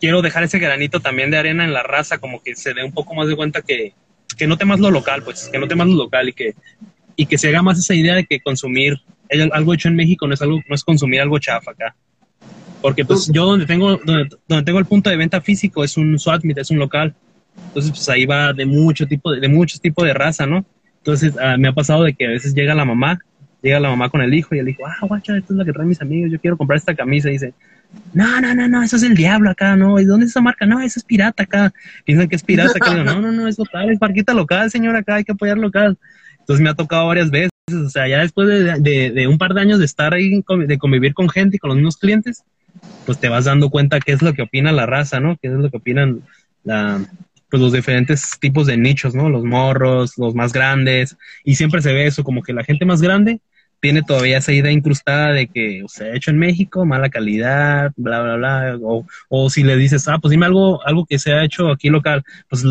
quiero dejar ese granito también de arena en la raza, como que se dé un poco más de cuenta que, que no temas lo local, pues, que no temas lo local y que, y que se haga más esa idea de que consumir algo hecho en México no es algo, no es consumir algo chafa acá. Porque pues yo donde tengo, donde, tengo el punto de venta físico es un SWAT es un local. Entonces pues ahí va de mucho tipo de, de muchos tipos de raza, ¿no? Entonces ah, me ha pasado de que a veces llega la mamá, llega la mamá con el hijo y el hijo, ah, guacha, esto es lo que traen mis amigos, yo quiero comprar esta camisa. Y dice, no, no, no, no, eso es el diablo acá, ¿no? ¿Y dónde es esa marca? No, eso es pirata acá. Piensan que es pirata acá. no, no, no, es local, es parquita local, señor, acá hay que apoyar local. Entonces me ha tocado varias veces o sea, ya después de, un par de años de estar ahí, de convivir con gente y con los mismos clientes, pues te vas dando cuenta qué es lo que opina la raza, ¿no? Qué es lo que opinan pues los diferentes tipos de nichos, ¿no? Los morros, los más grandes, y siempre se ve eso, como que la gente más grande tiene todavía esa idea incrustada de que o sea hecho en México, mala calidad, bla, bla, bla, o, o si le dices, ah, pues dime algo, algo que se ha hecho aquí local, pues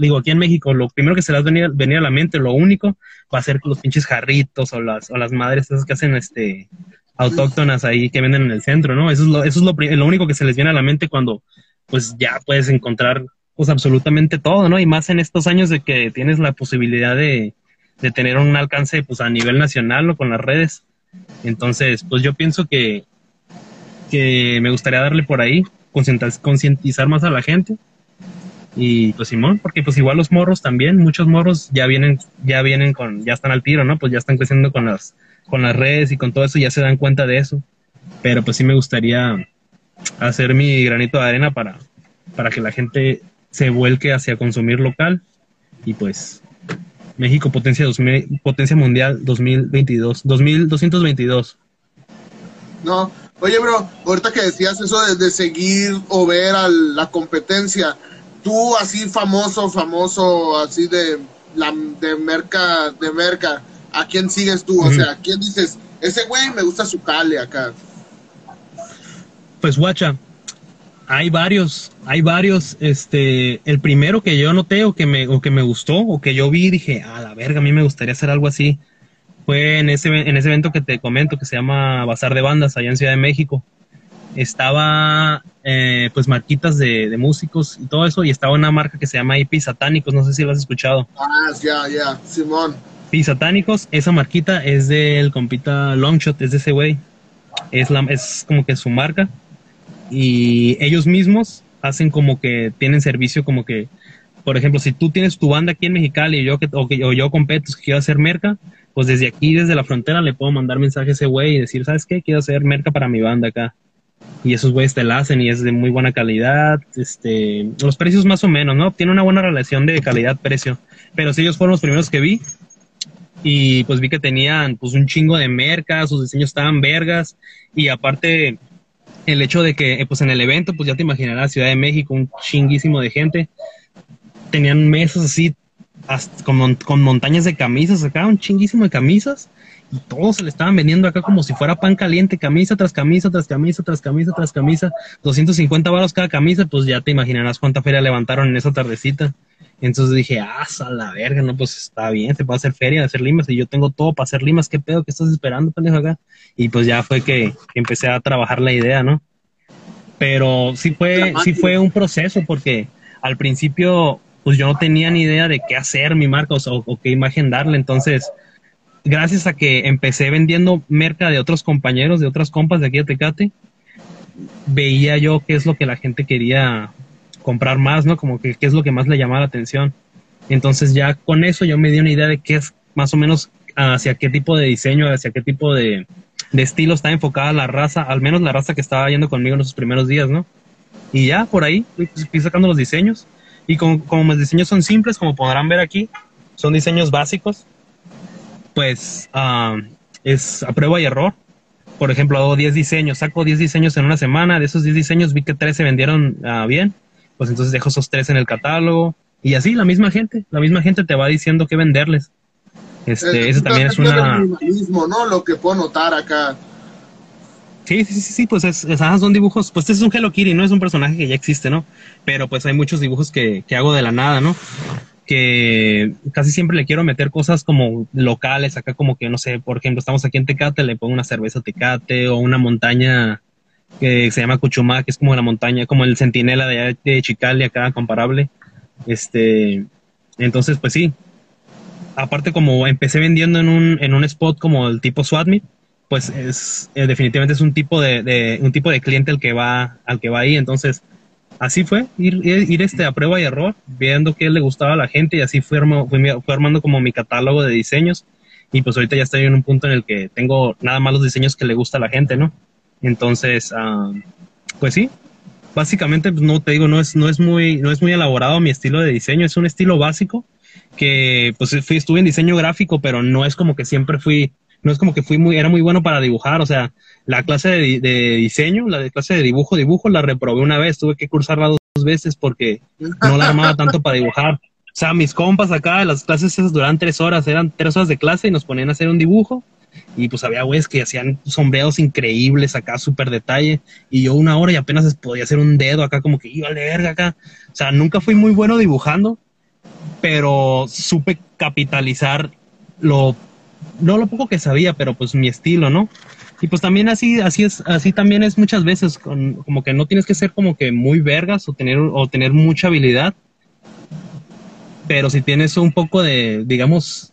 digo, aquí en México, lo primero que se les va a a la mente, lo único, va a ser los pinches jarritos o las, o las madres esas que hacen este autóctonas ahí que venden en el centro, ¿no? Eso es lo, eso es lo, lo único que se les viene a la mente cuando pues ya puedes encontrar pues absolutamente todo, ¿no? Y más en estos años de que tienes la posibilidad de, de tener un alcance pues a nivel nacional o con las redes. Entonces, pues yo pienso que, que me gustaría darle por ahí, concientizar más a la gente. Y pues Simón, porque pues igual los morros también, muchos morros ya vienen, ya vienen con, ya están al tiro, ¿no? Pues ya están creciendo con las, con las redes y con todo eso, ya se dan cuenta de eso. Pero pues sí me gustaría hacer mi granito de arena para, para que la gente se vuelque hacia consumir local y pues México potencia, potencia mundial 2022, 2222. No, oye, bro, ahorita que decías eso de, seguir o ver a la competencia, tú así famoso, famoso, así de la de merca, de merca, ¿a quién sigues tú? O sea, ¿a quién dices, ese güey me gusta su cale acá? Pues guacha, Hay varios, hay varios. Este, el primero que yo noté o que me, o que me gustó o que yo vi, dije, a la verga, a mí me gustaría hacer algo así. Fue en ese, en ese evento que te comento que se llama Bazar de Bandas allá en Ciudad de México. Estaba, eh, pues, marquitas de, de, músicos y todo eso, y estaba una marca que se llama IP Satánicos, no sé si lo has escuchado. Ah, ya, ya, Simón. IP Satánicos, esa marquita es del compita Longshot, es de ese güey. Es, la, es como que su marca y ellos mismos hacen como que tienen servicio como que, por ejemplo, si tú tienes tu banda aquí en Mexicali yo, que, o, yo que quiero hacer merca, pues desde aquí, desde la frontera, le puedo mandar mensaje a ese güey y decir, ¿sabes qué? Quiero hacer merca para mi banda acá. Y esos güeyes te la hacen y es de muy buena calidad. Este, los precios más o menos, ¿no? Tiene una buena relación de calidad-precio. Pero si ellos fueron los primeros que vi, y pues vi que tenían pues un chingo de merca, sus diseños estaban vergas y aparte el hecho de que, pues en el evento, pues ya te imaginarás, Ciudad de México, un chinguísimo de gente, tenían mesas así, con, con, montañas de camisas acá, un chinguísimo de camisas, y todos se le estaban vendiendo acá como si fuera pan caliente, camisa tras camisa, tras camisa, tras camisa, tras camisa, 250 baros cada camisa, pues ya te imaginarás cuánta feria levantaron en esa tardecita. Entonces dije, ah, a la verga, no, pues está bien, se puede hacer feria, hacer limas, y yo tengo todo para hacer limas, ¿qué pedo? ¿Qué estás esperando, pendejo, acá? Y pues ya fue que, empecé a trabajar la idea, ¿no? Pero sí fue, sí fue un proceso, porque al principio, pues yo no tenía ni idea de qué hacer mi marca o, o qué imagen darle, entonces, gracias a que empecé vendiendo merca de otros compañeros, de otras compas de aquí a Tecate, veía yo qué es lo que la gente quería comprar más, ¿no? Como que qué es lo que más le llamaba la atención. Entonces ya con eso yo me di una idea de qué es más o menos hacia qué tipo de diseño, hacia qué tipo de, estilo está enfocada la raza, al menos la raza que estaba yendo conmigo en esos primeros días, ¿no? Y ya por ahí fui, sacando los diseños. Y como, como mis diseños son simples, como podrán ver aquí, son diseños básicos, pues ah, es a prueba y error. Por ejemplo, hago 10 diseños, saco 10 diseños en una semana, de esos 10 diseños vi que 3 se vendieron uh, bien pues entonces dejo esos tres en el catálogo y así la misma gente, la misma gente te va diciendo qué venderles. Este, eso también es una... ¿no? Lo que puedo notar acá. Sí, sí, sí, sí, pues es, son dibujos, pues este es un Hello Kitty, no es un personaje que ya existe, ¿no? Pero pues hay muchos dibujos que, que hago de la nada, ¿no? Que casi siempre le quiero meter cosas como locales, acá como que, no sé, por ejemplo, estamos aquí en Tecate, le pongo una cerveza Tecate o una montaña que se llama Cuchumá, que es como la montaña, como el centinela de, de Chicali acá, comparable. Este, entonces, pues sí. Aparte, como empecé vendiendo en un, en un spot como el tipo Swatme, pues es eh, definitivamente es un tipo de, de, un tipo de cliente al que va al que va ahí entonces así fue ir, ir, este a prueba y error viendo qué le gustaba a la gente y así fui, fui armando como mi catálogo de diseños y pues ahorita ya estoy en un punto en el que tengo nada más los diseños que le gusta a la gente no entonces, ah, pues sí, básicamente pues, no te digo, no es, no es muy, no es muy elaborado mi estilo de diseño, es un estilo básico que pues fui, estuve en diseño gráfico, pero no es como que siempre fui, no es como que fui muy, era muy bueno para dibujar, o sea, la clase de, diseño, la de clase de dibujo, dibujo, la reprobé una vez, tuve que cursarla dos veces porque no la armaba tanto para dibujar. O sea, mis compas acá, las clases esas duran tres horas, eran tres horas de clase y nos ponían a hacer un dibujo y pues había güeyes que hacían sombreados increíbles acá, súper detalle, y yo una hora y apenas podía hacer un dedo acá, como que iba a leer acá. O sea, nunca fui muy bueno dibujando, pero supe capitalizar lo, no lo poco que sabía, pero pues mi estilo, ¿no? Y pues también así, así es, así también es muchas veces, como que no tienes que ser como que muy vergas o tener, o tener mucha habilidad, pero si tienes un poco de, digamos,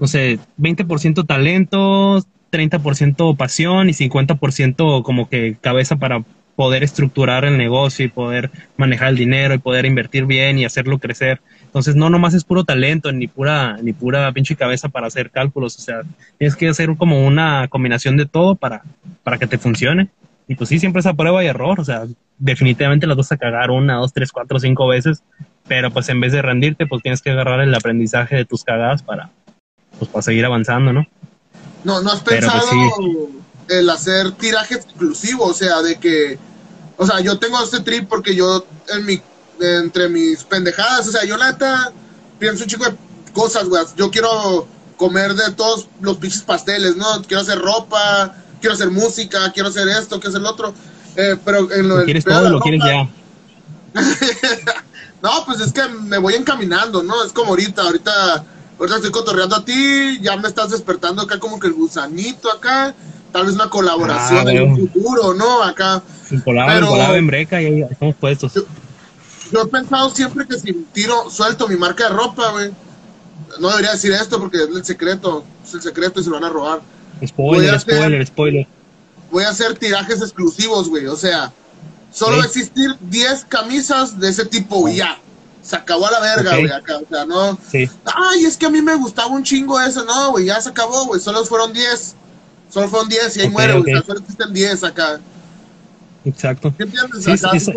no sé, 20% talento, 30% pasión y 50% como que cabeza para poder estructurar el negocio y poder manejar el dinero y poder invertir bien y hacerlo crecer. Entonces, no nomás es puro talento, ni pura, ni pura pinche cabeza para hacer cálculos. O sea, tienes que hacer como una combinación de todo para, para que te funcione. Y pues sí, siempre es a prueba y error. O sea, definitivamente las vas a cagar una, dos, tres, cuatro, cinco veces. Pero pues en vez de rendirte, pues tienes que agarrar el aprendizaje de tus cagadas para, pues para seguir avanzando, ¿no? No, no has pues, pensado el hacer tiraje exclusivo, o sea, de que, o sea, yo tengo este trip porque yo en mi, entre mis pendejadas, o sea, yo la neta pienso un chico de cosas, güey, yo quiero comer de todos los pinches pasteles, ¿no? Quiero hacer ropa, quiero hacer música, quiero hacer esto, quiero hacer lo otro. Eh, pero en lo, quieres todo, lo quieres ya. no, pues es que me voy encaminando, ¿no? Es como ahorita, ahorita, ahorita estoy cotorreando a ti, ya me estás despertando acá como que el gusanito acá, tal vez una colaboración Ah, en un futuro, ¿no? Acá. Colada, Pero- en colada, en breca, y ahí estamos puestos. Yo he pensado siempre que si tiro, suelto mi marca de ropa, güey. No debería decir esto porque es el secreto, es el secreto y se lo van a robar. A Spoiler, hacer- spoiler, spoiler. Voy a hacer tirajes exclusivos, güey. O sea, solo Sí. va a existir 10 camisas de ese tipo, ya. Se acabó a la verga, güey, acá. O sea, no. Sí, Ay, es que a mí me gustaba un chingo eso. No, güey, ya se acabó, güey. Solo fueron 10. Solo fueron 10 y ahí muere, güey. ok. O sea, solo existen 10 acá. exacto. ¿Qué entiendes? Sí, acá sí,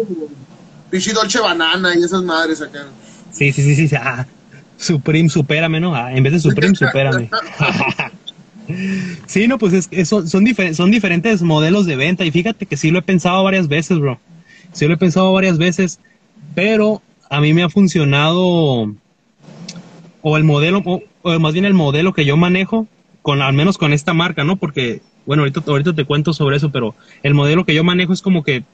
Pichi Dolce Banana y esas madres acá. Sí, sí, sí, sí. sí. Ah, Supreme, supérame, ¿no? Ah, en vez de Supreme, supérame. sí, no, pues es, es- son, son, difer- son diferentes modelos de venta y fíjate que sí lo he pensado varias veces, bro. Sí lo he pensado varias veces, pero a mí me ha funcionado o el modelo, o, más bien el modelo que yo manejo, con al menos con esta marca, ¿no? Porque, bueno, ahorita, ahorita te cuento sobre eso, pero el modelo que yo manejo es como que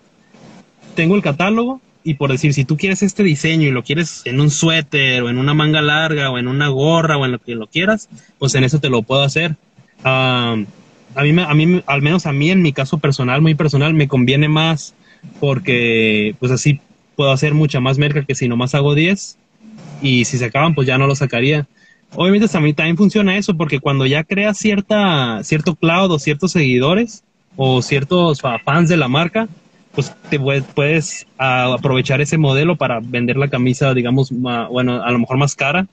tengo el catálogo y por decir, si tú quieres este diseño y lo quieres en un suéter o en una manga larga o en una gorra o en lo que lo quieras, pues en eso te lo puedo hacer. A mí, a mí, al menos a mí en mi caso personal, muy personal, me conviene más porque pues así puedo hacer mucha más merca que si nomás hago 10 y si se acaban pues ya no lo sacaría. Obviamente también, también funciona eso porque cuando ya creas cierta, cierto cloud o ciertos seguidores o ciertos fa- fans de la marca, pues te puedes, puedes ah, aprovechar ese modelo para vender la camisa, digamos, bueno, a lo mejor más cara,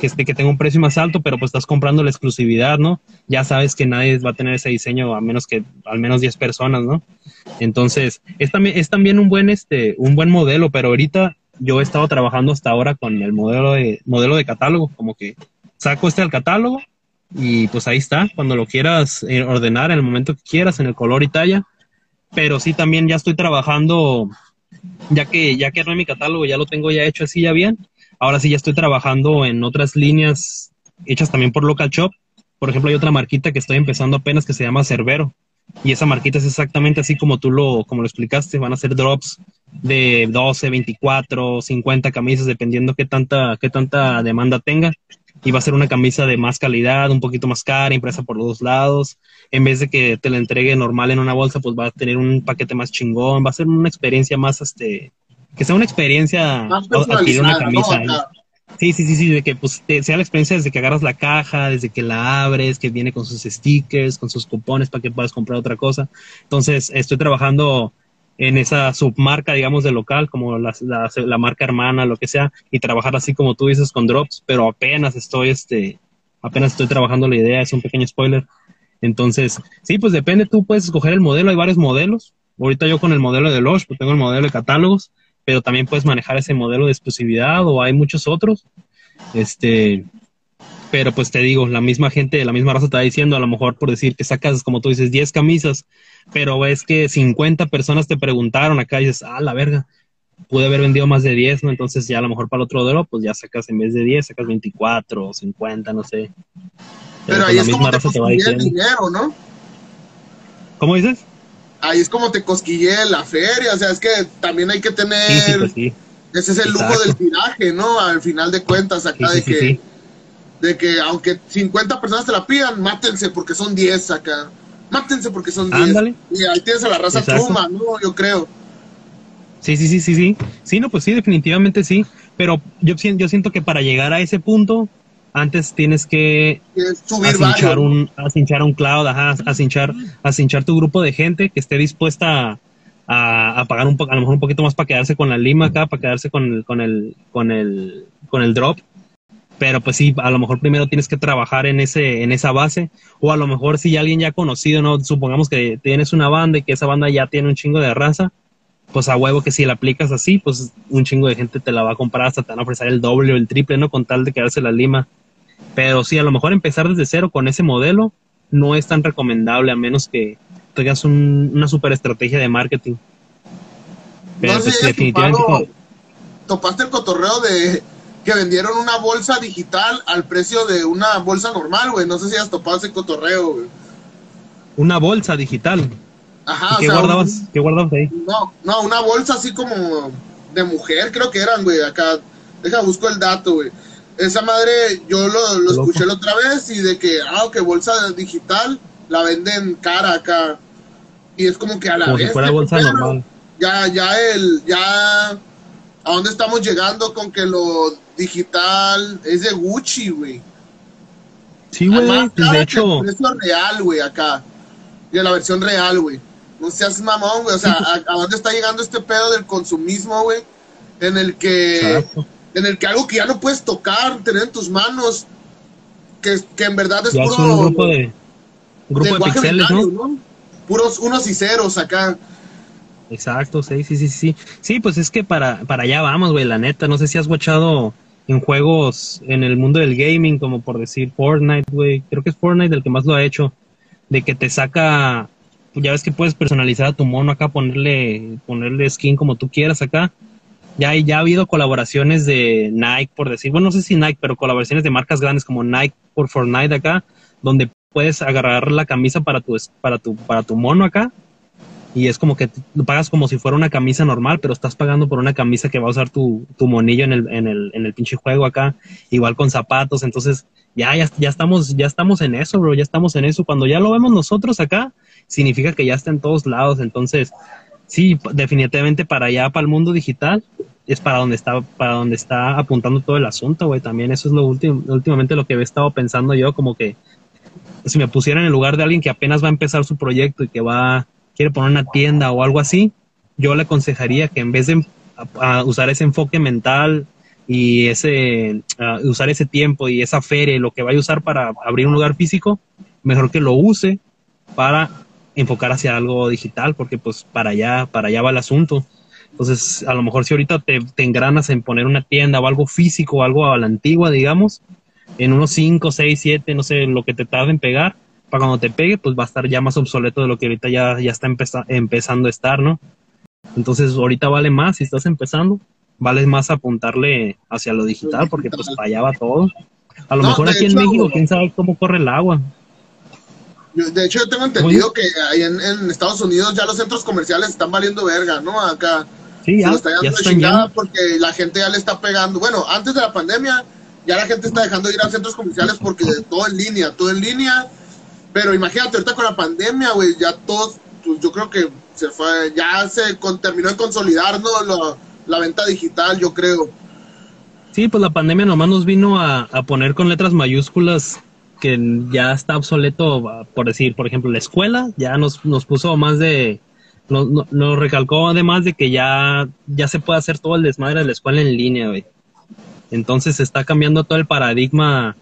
que, esté, que tenga un precio más alto, pero pues estás comprando la exclusividad, ¿no? Ya sabes que nadie va a tener ese diseño a menos que al menos 10 personas, ¿no? Entonces, es también, es también un buen este, un buen modelo, pero ahorita yo he estado trabajando hasta ahora con el modelo de, modelo de catálogo, como que saco este al catálogo y pues ahí está, cuando lo quieras eh, ordenar en el momento que quieras, en el color y talla, pero sí también ya estoy trabajando, ya que ya que no mi catálogo, ya lo tengo ya hecho así ya bien, ahora sí ya estoy trabajando en otras líneas hechas también por Local Shop, por ejemplo hay otra marquita que estoy empezando apenas que se llama Cerbero, y esa marquita es exactamente así como tú lo, como lo explicaste, van a ser drops de 12, 24, 50 camisas, dependiendo qué tanta, qué tanta demanda tenga. Y va a ser una camisa de más calidad, un poquito más cara, impresa por los dos lados. En vez de que te la entregue normal en una bolsa, pues va a tener un paquete más chingón, va a ser una experiencia más, este, que sea una experiencia Más adquirir una camisa. Sí, sí, sí, sí, de que pues te- sea la experiencia desde que agarras la caja, desde que la abres, que viene con sus stickers, con sus cupones para que puedas comprar otra cosa. Entonces, estoy trabajando en esa submarca, digamos, de local, como la, la, la marca hermana, lo que sea, y trabajar así como tú dices con drops, pero apenas estoy, este, apenas estoy trabajando la idea, es un pequeño spoiler. Entonces, sí, pues depende, tú puedes escoger el modelo, hay varios modelos. Ahorita yo con el modelo de Losh, pues tengo el modelo de catálogos, pero también puedes manejar ese modelo de exclusividad o hay muchos otros. Este, pero pues te digo, la misma gente, la misma raza está diciendo, a lo mejor por decir que sacas, como tú dices, 10 camisas, pero ves que 50 personas te preguntaron acá y dices, ah, la verga, pude haber vendido más de 10, ¿no? Entonces ya a lo mejor para el otro modelo, pues ya sacas en vez de 10, sacas 24 o 50, no sé. Pero pues ahí la es misma como te raza te va diciendo. dinero, ¿no? ¿Cómo dices? Ahí es como te cosquillé la feria, o sea, es que también hay que tener, Sí, sí, pues sí. ese es el lujo del tiraje, ¿no? Al final de cuentas, acá de que, de que aunque 50 personas te la pidan, mátense porque son 10 acá. Mátense porque son 10. Ándale. Y ahí tienes a la raza Exacto. Truma, ¿no? Yo creo. Sí, sí, sí, sí, sí. Sí, no, pues sí, definitivamente sí. Pero yo, yo siento que para llegar a ese punto, antes tienes que varios. un, acinchar un cloud, ajá, acinchar, acinchar tu grupo de gente que esté dispuesta a, a pagar un a lo mejor un poquito más para quedarse con la lima acá, para quedarse con el, con el, con el, con el drop. Pero pues sí, a lo mejor primero tienes que trabajar en ese, en esa base, o a lo mejor si alguien ya conocido, no, supongamos que tienes una banda y que esa banda ya tiene un chingo de raza, pues a huevo que si la aplicas así, pues un chingo de gente te la va a comprar, hasta te van a ofrecer el doble o el triple, ¿no? Con tal de quedarse la lima. Pero sí, a lo mejor empezar desde cero con ese modelo no es tan recomendable a menos que tengas un- una super estrategia de marketing. Pero no sé pues, definitivamente topado- topaste el cotorreo de que vendieron una bolsa digital al precio de una bolsa normal, güey. No sé si has topado ese cotorreo, güey. una bolsa digital. Ajá, ¿Qué o sea, guardabas? un- ¿Qué guardabas ahí? no, no, una bolsa así como de mujer, creo que eran, güey, acá. Deja, busco el dato, güey. Esa madre, yo lo, lo escuché la otra vez y de que, ah, que bolsa digital la venden cara acá. Y es como que a la Como si vez. fuera bolsa normal. Ya, ya el, ya. ¿A dónde estamos llegando con que lo digital es de Gucci, güey? Sí, güey, pues, de hecho, precio real, güey, acá. Y la versión real, güey. No seas mamón, güey. O sea, ¿a, a dónde está llegando este pedo del consumismo, güey? En el que. exacto. En el que algo que ya no puedes tocar, tener en tus manos. Que, que en verdad es ya es puro. un grupo de, un grupo de pixeles, ¿no? Puros unos y ceros acá. Exacto, sí, sí, sí, sí. Sí, pues es que para, para allá vamos, güey, la neta. No sé si has watchado en juegos en el mundo del gaming, como por decir Fortnite, güey. Creo que es Fortnite el que más lo ha hecho. De que te saca, ya ves que puedes personalizar a tu mono acá, ponerle, ponerle skin como tú quieras acá. Ya, ya ha habido colaboraciones de Nike, por decir, bueno, no sé si Nike, pero colaboraciones de marcas grandes como Nike por Fortnite acá, donde puedes agarrar la camisa para tu, para tu, para tu mono acá y es como que pagas como si fuera una camisa normal, pero estás pagando por una camisa que va a usar tu, tu monillo en el, en el, en el pinche juego acá, igual con zapatos, entonces ya, ya, ya estamos, ya estamos en eso, bro, ya estamos en eso. Cuando ya lo vemos nosotros acá, significa que ya está en todos lados, entonces sí, definitivamente para allá, para el mundo digital, es para donde está, para donde está apuntando todo el asunto, güey. También eso es lo último, últimamente lo que he estado pensando yo, como que si me pusiera en el lugar de alguien que apenas va a empezar su proyecto y que va, quiere poner una tienda o algo así, yo le aconsejaría que en vez de a usar ese enfoque mental y ese usar ese tiempo y esa feria lo que vaya a usar para abrir un lugar físico, mejor que lo use para enfocar hacia algo digital, porque pues para allá, para allá va el asunto. Entonces, a lo mejor si ahorita te, te engranas en poner una tienda o algo físico, algo a la antigua, digamos, en unos 5, 6, 7, no sé, lo que te tarde en pegar, para cuando te pegue, pues va a estar ya más obsoleto de lo que ahorita ya, ya está empeza- empezando a estar, ¿no? Entonces, ahorita vale más, si estás empezando, vale más apuntarle hacia lo digital, porque pues para allá va todo. A lo No, mejor aquí en México, quién sabe cómo corre el agua. De hecho, yo tengo entendido que ahí en, en Estados Unidos ya los centros comerciales están valiendo verga, ¿no? Acá Sí, se ya, lo está ya están porque la gente ya le está pegando. Bueno, antes de la pandemia, ya la gente está dejando de ir a centros comerciales porque todo en línea, todo en línea. Pero imagínate, ahorita con la pandemia, güey, ya todos, pues yo creo que se fue, ya se con- terminó de consolidar, ¿no? Lo- la venta digital, yo creo. Sí, pues la pandemia nomás nos vino a, a poner con letras mayúsculas que ya está obsoleto, por decir, por ejemplo, la escuela ya nos, nos puso más de, nos, no- nos recalcó además de que ya, ya se puede hacer todo el desmadre de la escuela en línea, güey. Entonces se está cambiando todo el paradigma,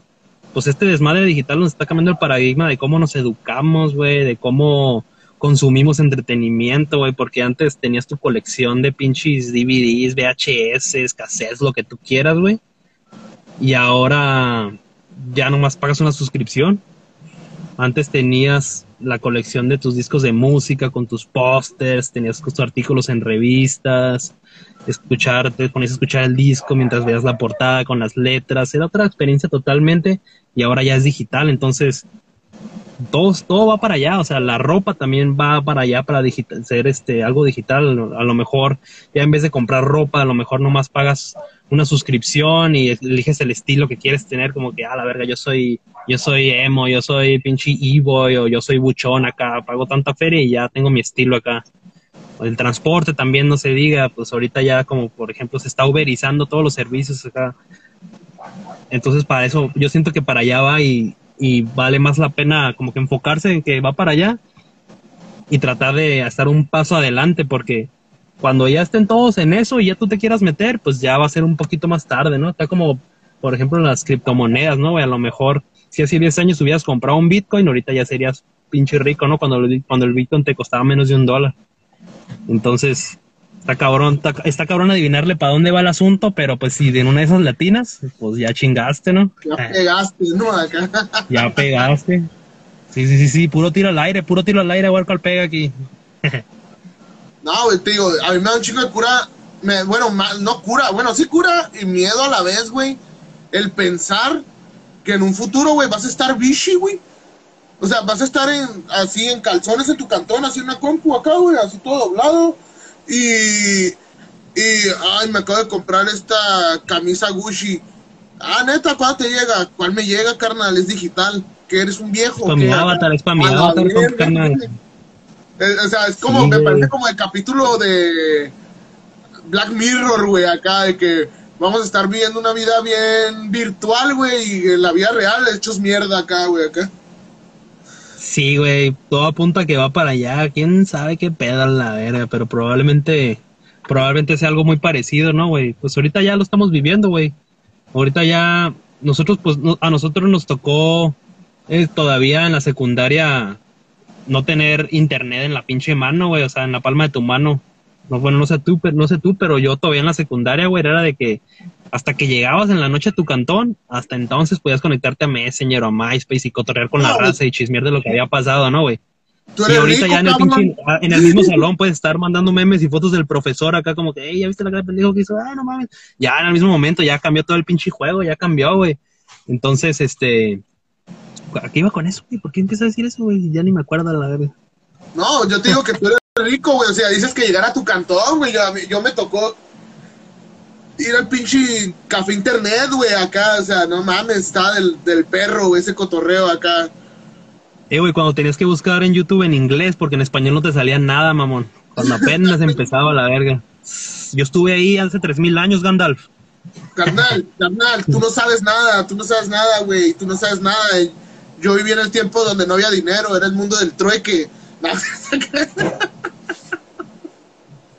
pues este desmadre digital nos está cambiando el paradigma de cómo nos educamos, güey, de cómo consumimos entretenimiento, güey, porque antes tenías tu colección de pinches DVDs, VHS, cassettes, lo que tú quieras, güey. Y ahora ya nomás pagas una suscripción. Antes tenías la colección de tus discos de música con tus pósters, tenías tus artículos en revistas, escuchar, te ponías a escuchar el disco mientras veías la portada con las letras, era otra experiencia totalmente y ahora ya es digital, entonces todo, todo va para allá, o sea, la ropa también va para allá para digital, ser este algo digital, a lo mejor ya en vez de comprar ropa, a lo mejor nomás pagas una suscripción y eliges el estilo que quieres tener, como que, a la verga, yo soy, yo soy emo, yo soy pinche e-boy o yo soy buchón acá, pago tanta feria y ya tengo mi estilo acá. El transporte también no se diga, pues ahorita ya como por ejemplo se está uberizando todos los servicios acá. Entonces para eso yo siento que para allá va y, y vale más la pena como que enfocarse en que va para allá y tratar de estar un paso adelante porque cuando ya estén todos en eso y ya tú te quieras meter, pues ya va a ser un poquito más tarde, ¿no? Está como, por ejemplo, las criptomonedas, ¿no? A lo mejor, si hace 10 años hubieras comprado un Bitcoin, ahorita ya serías pinche rico, ¿no? Cuando, el- cuando el Bitcoin te costaba menos de un dólar. Entonces, está cabrón, está, está cabrón adivinarle para dónde va el asunto, pero pues si de una de esas latinas, pues ya chingaste, ¿no? Ya pegaste, ¿no? Acá. ya pegaste. Sí, sí, sí, sí, puro tiro al aire, puro tiro al aire, a ver cuál pega aquí. No, güey, te digo, a mí me da un chico de cura, me- bueno, no cura, bueno, sí cura y miedo a la vez, güey, el pensar que en un futuro, güey, vas a estar bichi, güey. O sea, vas a estar en, así en calzones en tu cantón, así en una compu acá, güey, así todo doblado. Y, Y, ay, me acabo de comprar esta camisa Gucci. Ah, neta, ¿cuándo te llega? ¿Cuál me llega, carnal? Es digital. Que eres un viejo. Para mi avatar, es para mi avatar, carnal. Eh, o sea, es como, me parece como el capítulo de Black Mirror, güey, acá, de que vamos a estar viviendo una vida bien virtual, güey, y en la vida real hechos mierda acá, güey, acá. Sí, güey, todo apunta a que va para allá. Quién sabe qué peda la verga, pero probablemente, probablemente sea algo muy parecido, ¿no, güey? Pues ahorita ya lo estamos viviendo, güey. Ahorita ya, nosotros, pues, a nosotros nos tocó eh, todavía en la secundaria no tener internet en la pinche mano, güey, o sea, en la palma de tu mano. No, bueno, no sé tú, pero, no sé tú, pero yo todavía en la secundaria, güey, era de que hasta que llegabas en la noche a tu cantón, hasta entonces podías conectarte a Messenger o a MySpace y cotorrear con la raza y chismear de lo que había pasado, ¿no, güey? Y ahorita ya en el, pinche, ah, en el mismo salón puedes estar mandando memes y fotos del profesor acá como que, hey, ya viste la cara de pendejo que hizo, ay, no mames. Ya en el mismo momento ya cambió todo el pinche juego, ya cambió, güey. Entonces, este, ¿a qué iba con eso, güey? ¿Por qué empiezas a decir eso, güey? Ya ni me acuerdo la verdad. No, yo te digo que tú eres rico, güey. O sea, dices que llegar a tu cantón, güey. Yo, yo me tocó ir al pinche café internet, güey, acá. O sea, no mames, está del, del perro, ese cotorreo acá. Eh, güey, cuando tenías que buscar en YouTube en inglés, porque en español no te salía nada, mamón. Cuando apenas empezaba la verga. Yo estuve ahí hace 3000 años, Gandalf. Carnal, carnal, tú no sabes nada, tú no sabes nada, güey, tú no sabes nada. Yo viví en el tiempo donde no había dinero, era el mundo del trueque.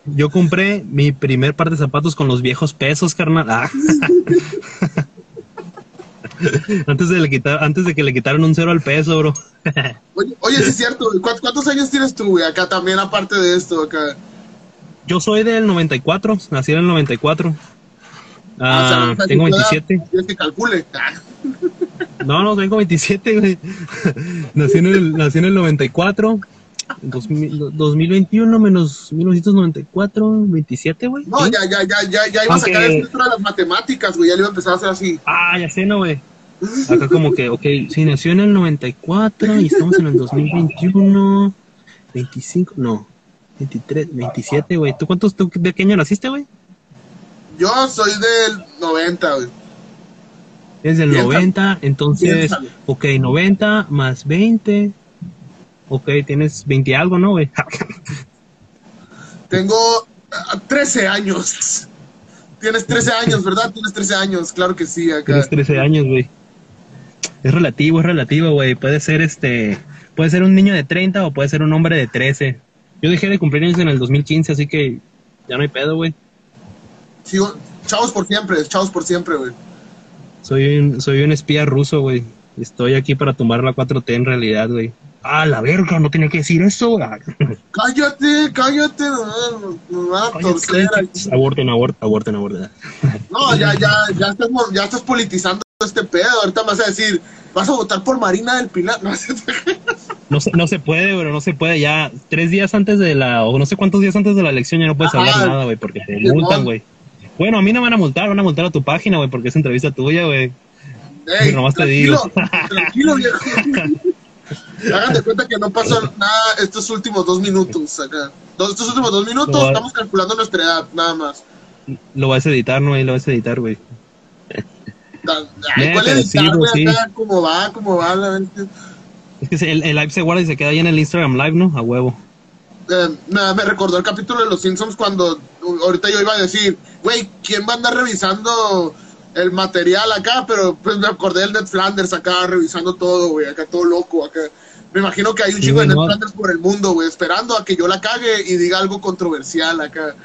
Yo compré mi primer par de zapatos con los viejos pesos, carnal. Ah. antes, de le quitar, antes de que le quitaran un cero al peso, bro. oye, oye, sí es cierto. ¿Cuántos años tienes tú, güey? Acá también, aparte de esto, acá. Yo soy del 94, nací en el 94. Ah, ah tengo 27. ¿Quieres que calcule? No, no, tengo 27, güey. nací, en el, nací en el 94. 2021 menos 1994, 27, güey. No, ya, ya, ya, ya, ya iba a sacar el de las matemáticas, güey, ya le iba a empezar a hacer así. Ah, ya sé, no, güey. Acá como que, ok, sí, nació en el 94 y estamos en el 2021, 25, no, 23, 27, güey. ¿Tú cuántos, tú, de qué año naciste, güey? Yo soy del 90, güey. Es del 90, entonces, ok, 90 más 20, Ok, tienes 20 algo, ¿no, güey? Tengo 13 ah, años. Tienes 13 años, ¿verdad? Tienes 13 años, claro que sí, acá. Tienes 13 años, güey. Es relativo, es relativo, güey. Puede ser este, puede ser un niño de 30 o puede ser un hombre de 13. Yo dejé de cumplir años en el 2015, así que ya no hay pedo, güey. Sí, chavos por siempre, chavos por siempre, güey. Soy un, soy un espía ruso, güey. Estoy aquí para tomar la 4T en realidad, güey. Ah, la verga, no tiene que decir eso. Cállate, cállate, no, a torcer Aborten, aborten, aborten, aborten. No, ya, ya, ya estás, ya estás politizando este pedo. Ahorita vas a decir, vas a votar por Marina del Pilar. No, se, no se puede, pero no se puede. Ya tres días antes de la, o no sé cuántos días antes de la elección ya no puedes hablar nada, güey, porque te multan, güey. Bueno, a mí no me van a multar, van a multar a tu página, güey, porque es entrevista tuya, güey. Nomás te digo. Tranquilo, viejo. Hagan de cuenta que no pasó nada estos últimos dos minutos acá. Estos últimos dos minutos estamos calculando nuestra edad, nada más. Lo vas a editar, no, lo vas a editar, güey. ¿Cuál editar, güey? ¿Cómo va? ¿Cómo va? La es que el, el, live se guarda y se queda ahí en el Instagram Live, ¿no? A huevo. Eh, me recordó el capítulo de Los Simpsons cuando ahorita yo iba a decir, güey, ¿quién va a andar revisando el material acá? Pero pues me acordé del Ned Flanders acá revisando todo, güey, acá todo loco, acá. Me imagino que hay un chico de Netflix por el mundo, güey, esperando a que yo la cague y diga algo controversial acá.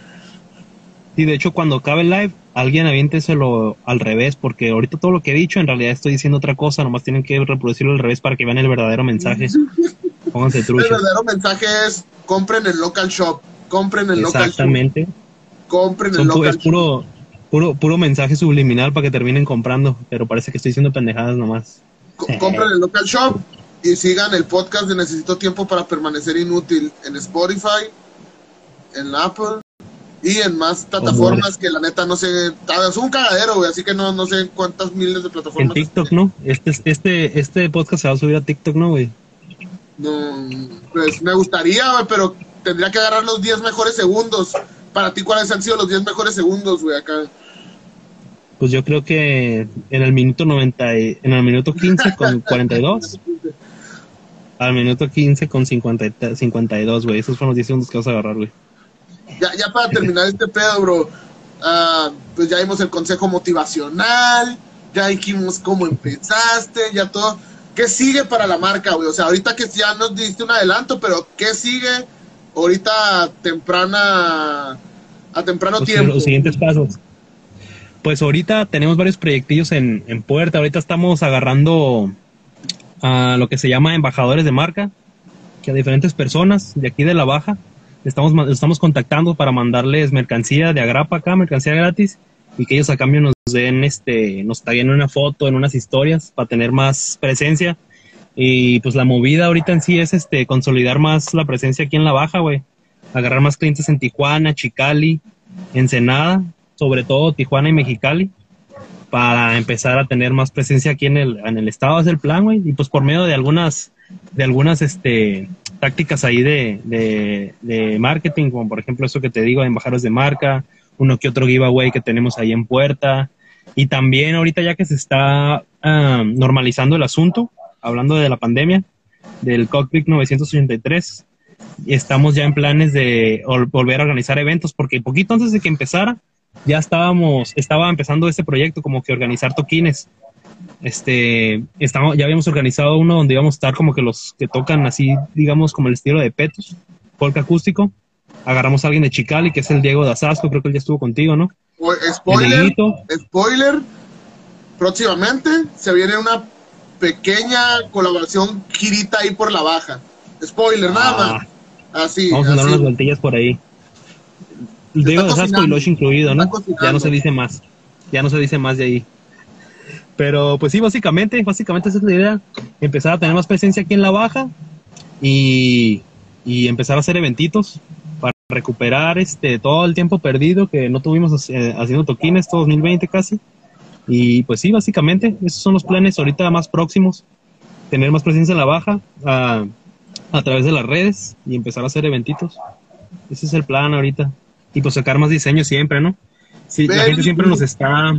Y de hecho, cuando acabe el live, alguien aviénteselo al revés, porque ahorita todo lo que he dicho, en realidad estoy diciendo otra cosa, nomás tienen que reproducirlo al revés para que vean el verdadero mensaje. Pónganse truchos. El verdadero mensaje es: compren el local shop, compren el local shop. Exactamente. Compren el local es puro, puro, puro mensaje subliminal para que terminen comprando, pero parece que estoy diciendo pendejadas nomás. compren el local shop, y sigan el podcast de Necesito Tiempo para Permanecer Inútil en Spotify, en Apple y en más plataformas que la neta no sé, es un cagadero, güey, así que no, no sé cuántas miles de plataformas. En TikTok, ¿no? Este, este, este podcast se va a subir a TikTok, ¿no, güey? No, pues me gustaría, güey, pero tendría que agarrar los 10 mejores segundos para ti, ¿cuáles han sido los 10 mejores segundos, güey, acá? Pues yo creo que en el minuto 90, y- en el minuto 15 con 42, al minuto 15 con 50, y- 52, güey. Esos fueron los 10 segundos que vas a agarrar, güey. Ya, ya para terminar este pedo, bro, ah, pues ya vimos el consejo motivacional, ya dijimos cómo empezaste, ya todo. ¿Qué sigue para la marca, güey? O sea, ahorita que ya nos diste un adelanto, pero ¿qué sigue ahorita temprana, a temprano Los, tiempo? los siguientes pasos. Pues ahorita tenemos varios proyectillos en, en puerta. Ahorita estamos agarrando a lo que se llama embajadores de marca, que a diferentes personas de aquí de la baja estamos, estamos contactando para mandarles mercancía de agrapa acá, mercancía gratis, y que ellos a cambio nos den, este, nos taguen una foto en unas historias para tener más presencia. Y pues la movida ahorita en sí es este consolidar más la presencia aquí en la baja, güey. Agarrar más clientes en Tijuana, Chicali, Ensenada, sobre todo Tijuana y Mexicali, para empezar a tener más presencia aquí en el, en el estado, es el plan, güey. Y pues por medio de algunas, de algunas este, tácticas ahí de, de, de marketing, como por ejemplo eso que te digo, embajadores de marca, uno que otro giveaway que tenemos ahí en puerta. Y también ahorita ya que se está ah, normalizando el asunto, hablando de la pandemia, del Cockpit 983, estamos ya en planes de ol- volver a organizar eventos, porque poquito antes de que empezara, ya estábamos, estaba empezando este proyecto como que organizar toquines. Este, estamos, ya habíamos organizado uno donde íbamos a estar como que los que tocan así, digamos, como el estilo de Petos, folk acústico. Agarramos a alguien de Chicali, que es el Diego Dazasco, creo que él ya estuvo contigo, ¿no? Spoiler, próximamente se viene una pequeña colaboración girita ahí por la baja. Spoiler, nada Ah, más. Así, Vamos a dar unas vueltillas por ahí. Diego Dazasco y cocinando, Losh incluido, ¿no? Ya no se dice más. Ya no se dice más de ahí. Pero pues sí, básicamente, básicamente esa es la idea. Empezar a tener más presencia aquí en la baja y, y empezar a hacer eventitos recuperar este todo el tiempo perdido que no tuvimos eh, haciendo toquines todo 2020 casi. Y pues sí, básicamente, esos son los planes ahorita más próximos. Tener más presencia en la baja ah, a través de las redes y empezar a hacer eventitos. Ese es el plan ahorita. Y pues sacar más diseños siempre, ¿no? Sí, la gente siempre nos está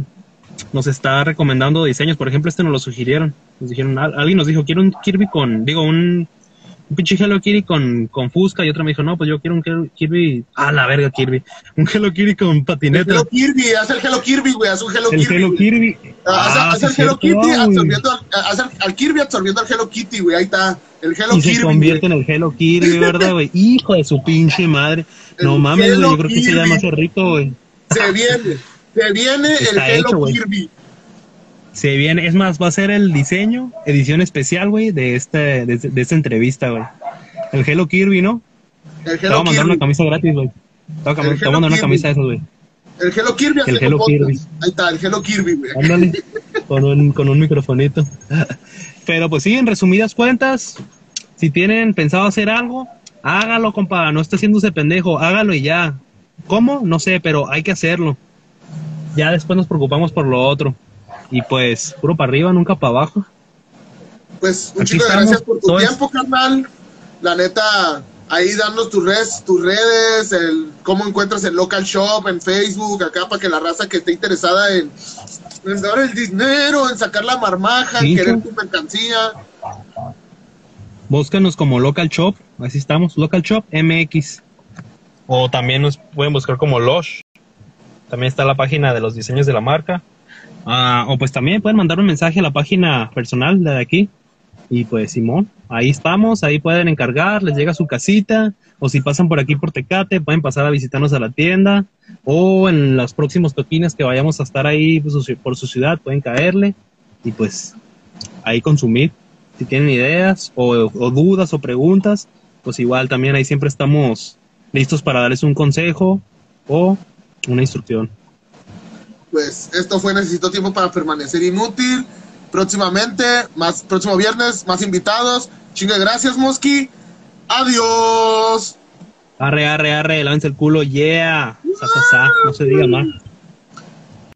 nos está recomendando diseños. Por ejemplo, este nos lo sugirieron. Nos dijeron, al- alguien nos dijo, quiero un Kirby con, digo, un, un pinche Hello Kitty con, con Fusca. Y otro me dijo, no, pues yo quiero un Hello Kirby, ah, la verga Kirby, un Hello Kitty con El patineta. Hello Kirby, haz el Hello Kirby, güey, haz un Hello El Kirby. Hello. Kirby. Ah, haz- Ah, haz el Hello Kitty absorbiendo, haz al, al Kirby absorbiendo al Hello Kitty, güey, ahí está. El Hello Y se Kirby. convierte güey. en el Hello Kitty, ¿verdad, güey? Hijo de su pinche madre. No El mames, güey, yo creo que sería Kirby. más rico, güey. Se viene, se viene Está el Hello hecho. Kirby. Se viene, es más, va a ser el diseño, edición especial, güey, de, este, de, de esta entrevista, güey. El Hello Kirby, ¿no? El Te voy a Hello mandar una camisa gratis, güey. Te voy a, mandar una Hello camisa de esas, güey. El Hello Kirby El Hello. Kirby. Ahí está, el Hello Kirby, güey. Ándale, con un, con un microfonito. Pero pues sí, en resumidas cuentas, si tienen pensado hacer algo, hágalo, compa. No esté haciéndose pendejo, hágalo y ya. ¿Cómo? No sé, pero hay que hacerlo. Ya después nos preocupamos por lo otro. Y pues, puro para arriba, nunca para abajo. Pues un Aquí chico de estamos, gracias por tu es- tiempo, carnal. La neta, ahí danos tus redes, tus redes, el cómo encuentras el local shop en Facebook, acá para que la raza que esté interesada en, en dar el dinero, en sacar la marmaja, en querer tu mercancía. Búscanos como Local Shop, así estamos, Local Shop MX. O también nos pueden buscar como Losh. También está la página de los diseños de la marca. Ah, o pues también pueden mandar un mensaje a la página personal de aquí. Y pues Simón, ahí estamos, ahí pueden encargar, les llega su casita. O si pasan por aquí por Tecate, pueden pasar a visitarnos a la tienda. O en los próximos toquines que vayamos a estar ahí pues, por su ciudad, pueden caerle. Y pues ahí consumir si tienen ideas o dudas o preguntas, pues igual también ahí siempre estamos listos para darles un consejo o una instrucción. Pues esto fue Necesito Tiempo para Permanecer Inútil. Próximamente, más próximo viernes, más invitados. Chingue gracias, Mosqui. Adiós. Arre, arre, arre, lávense el culo, yeah. Sa, sa, sa, no se diga más.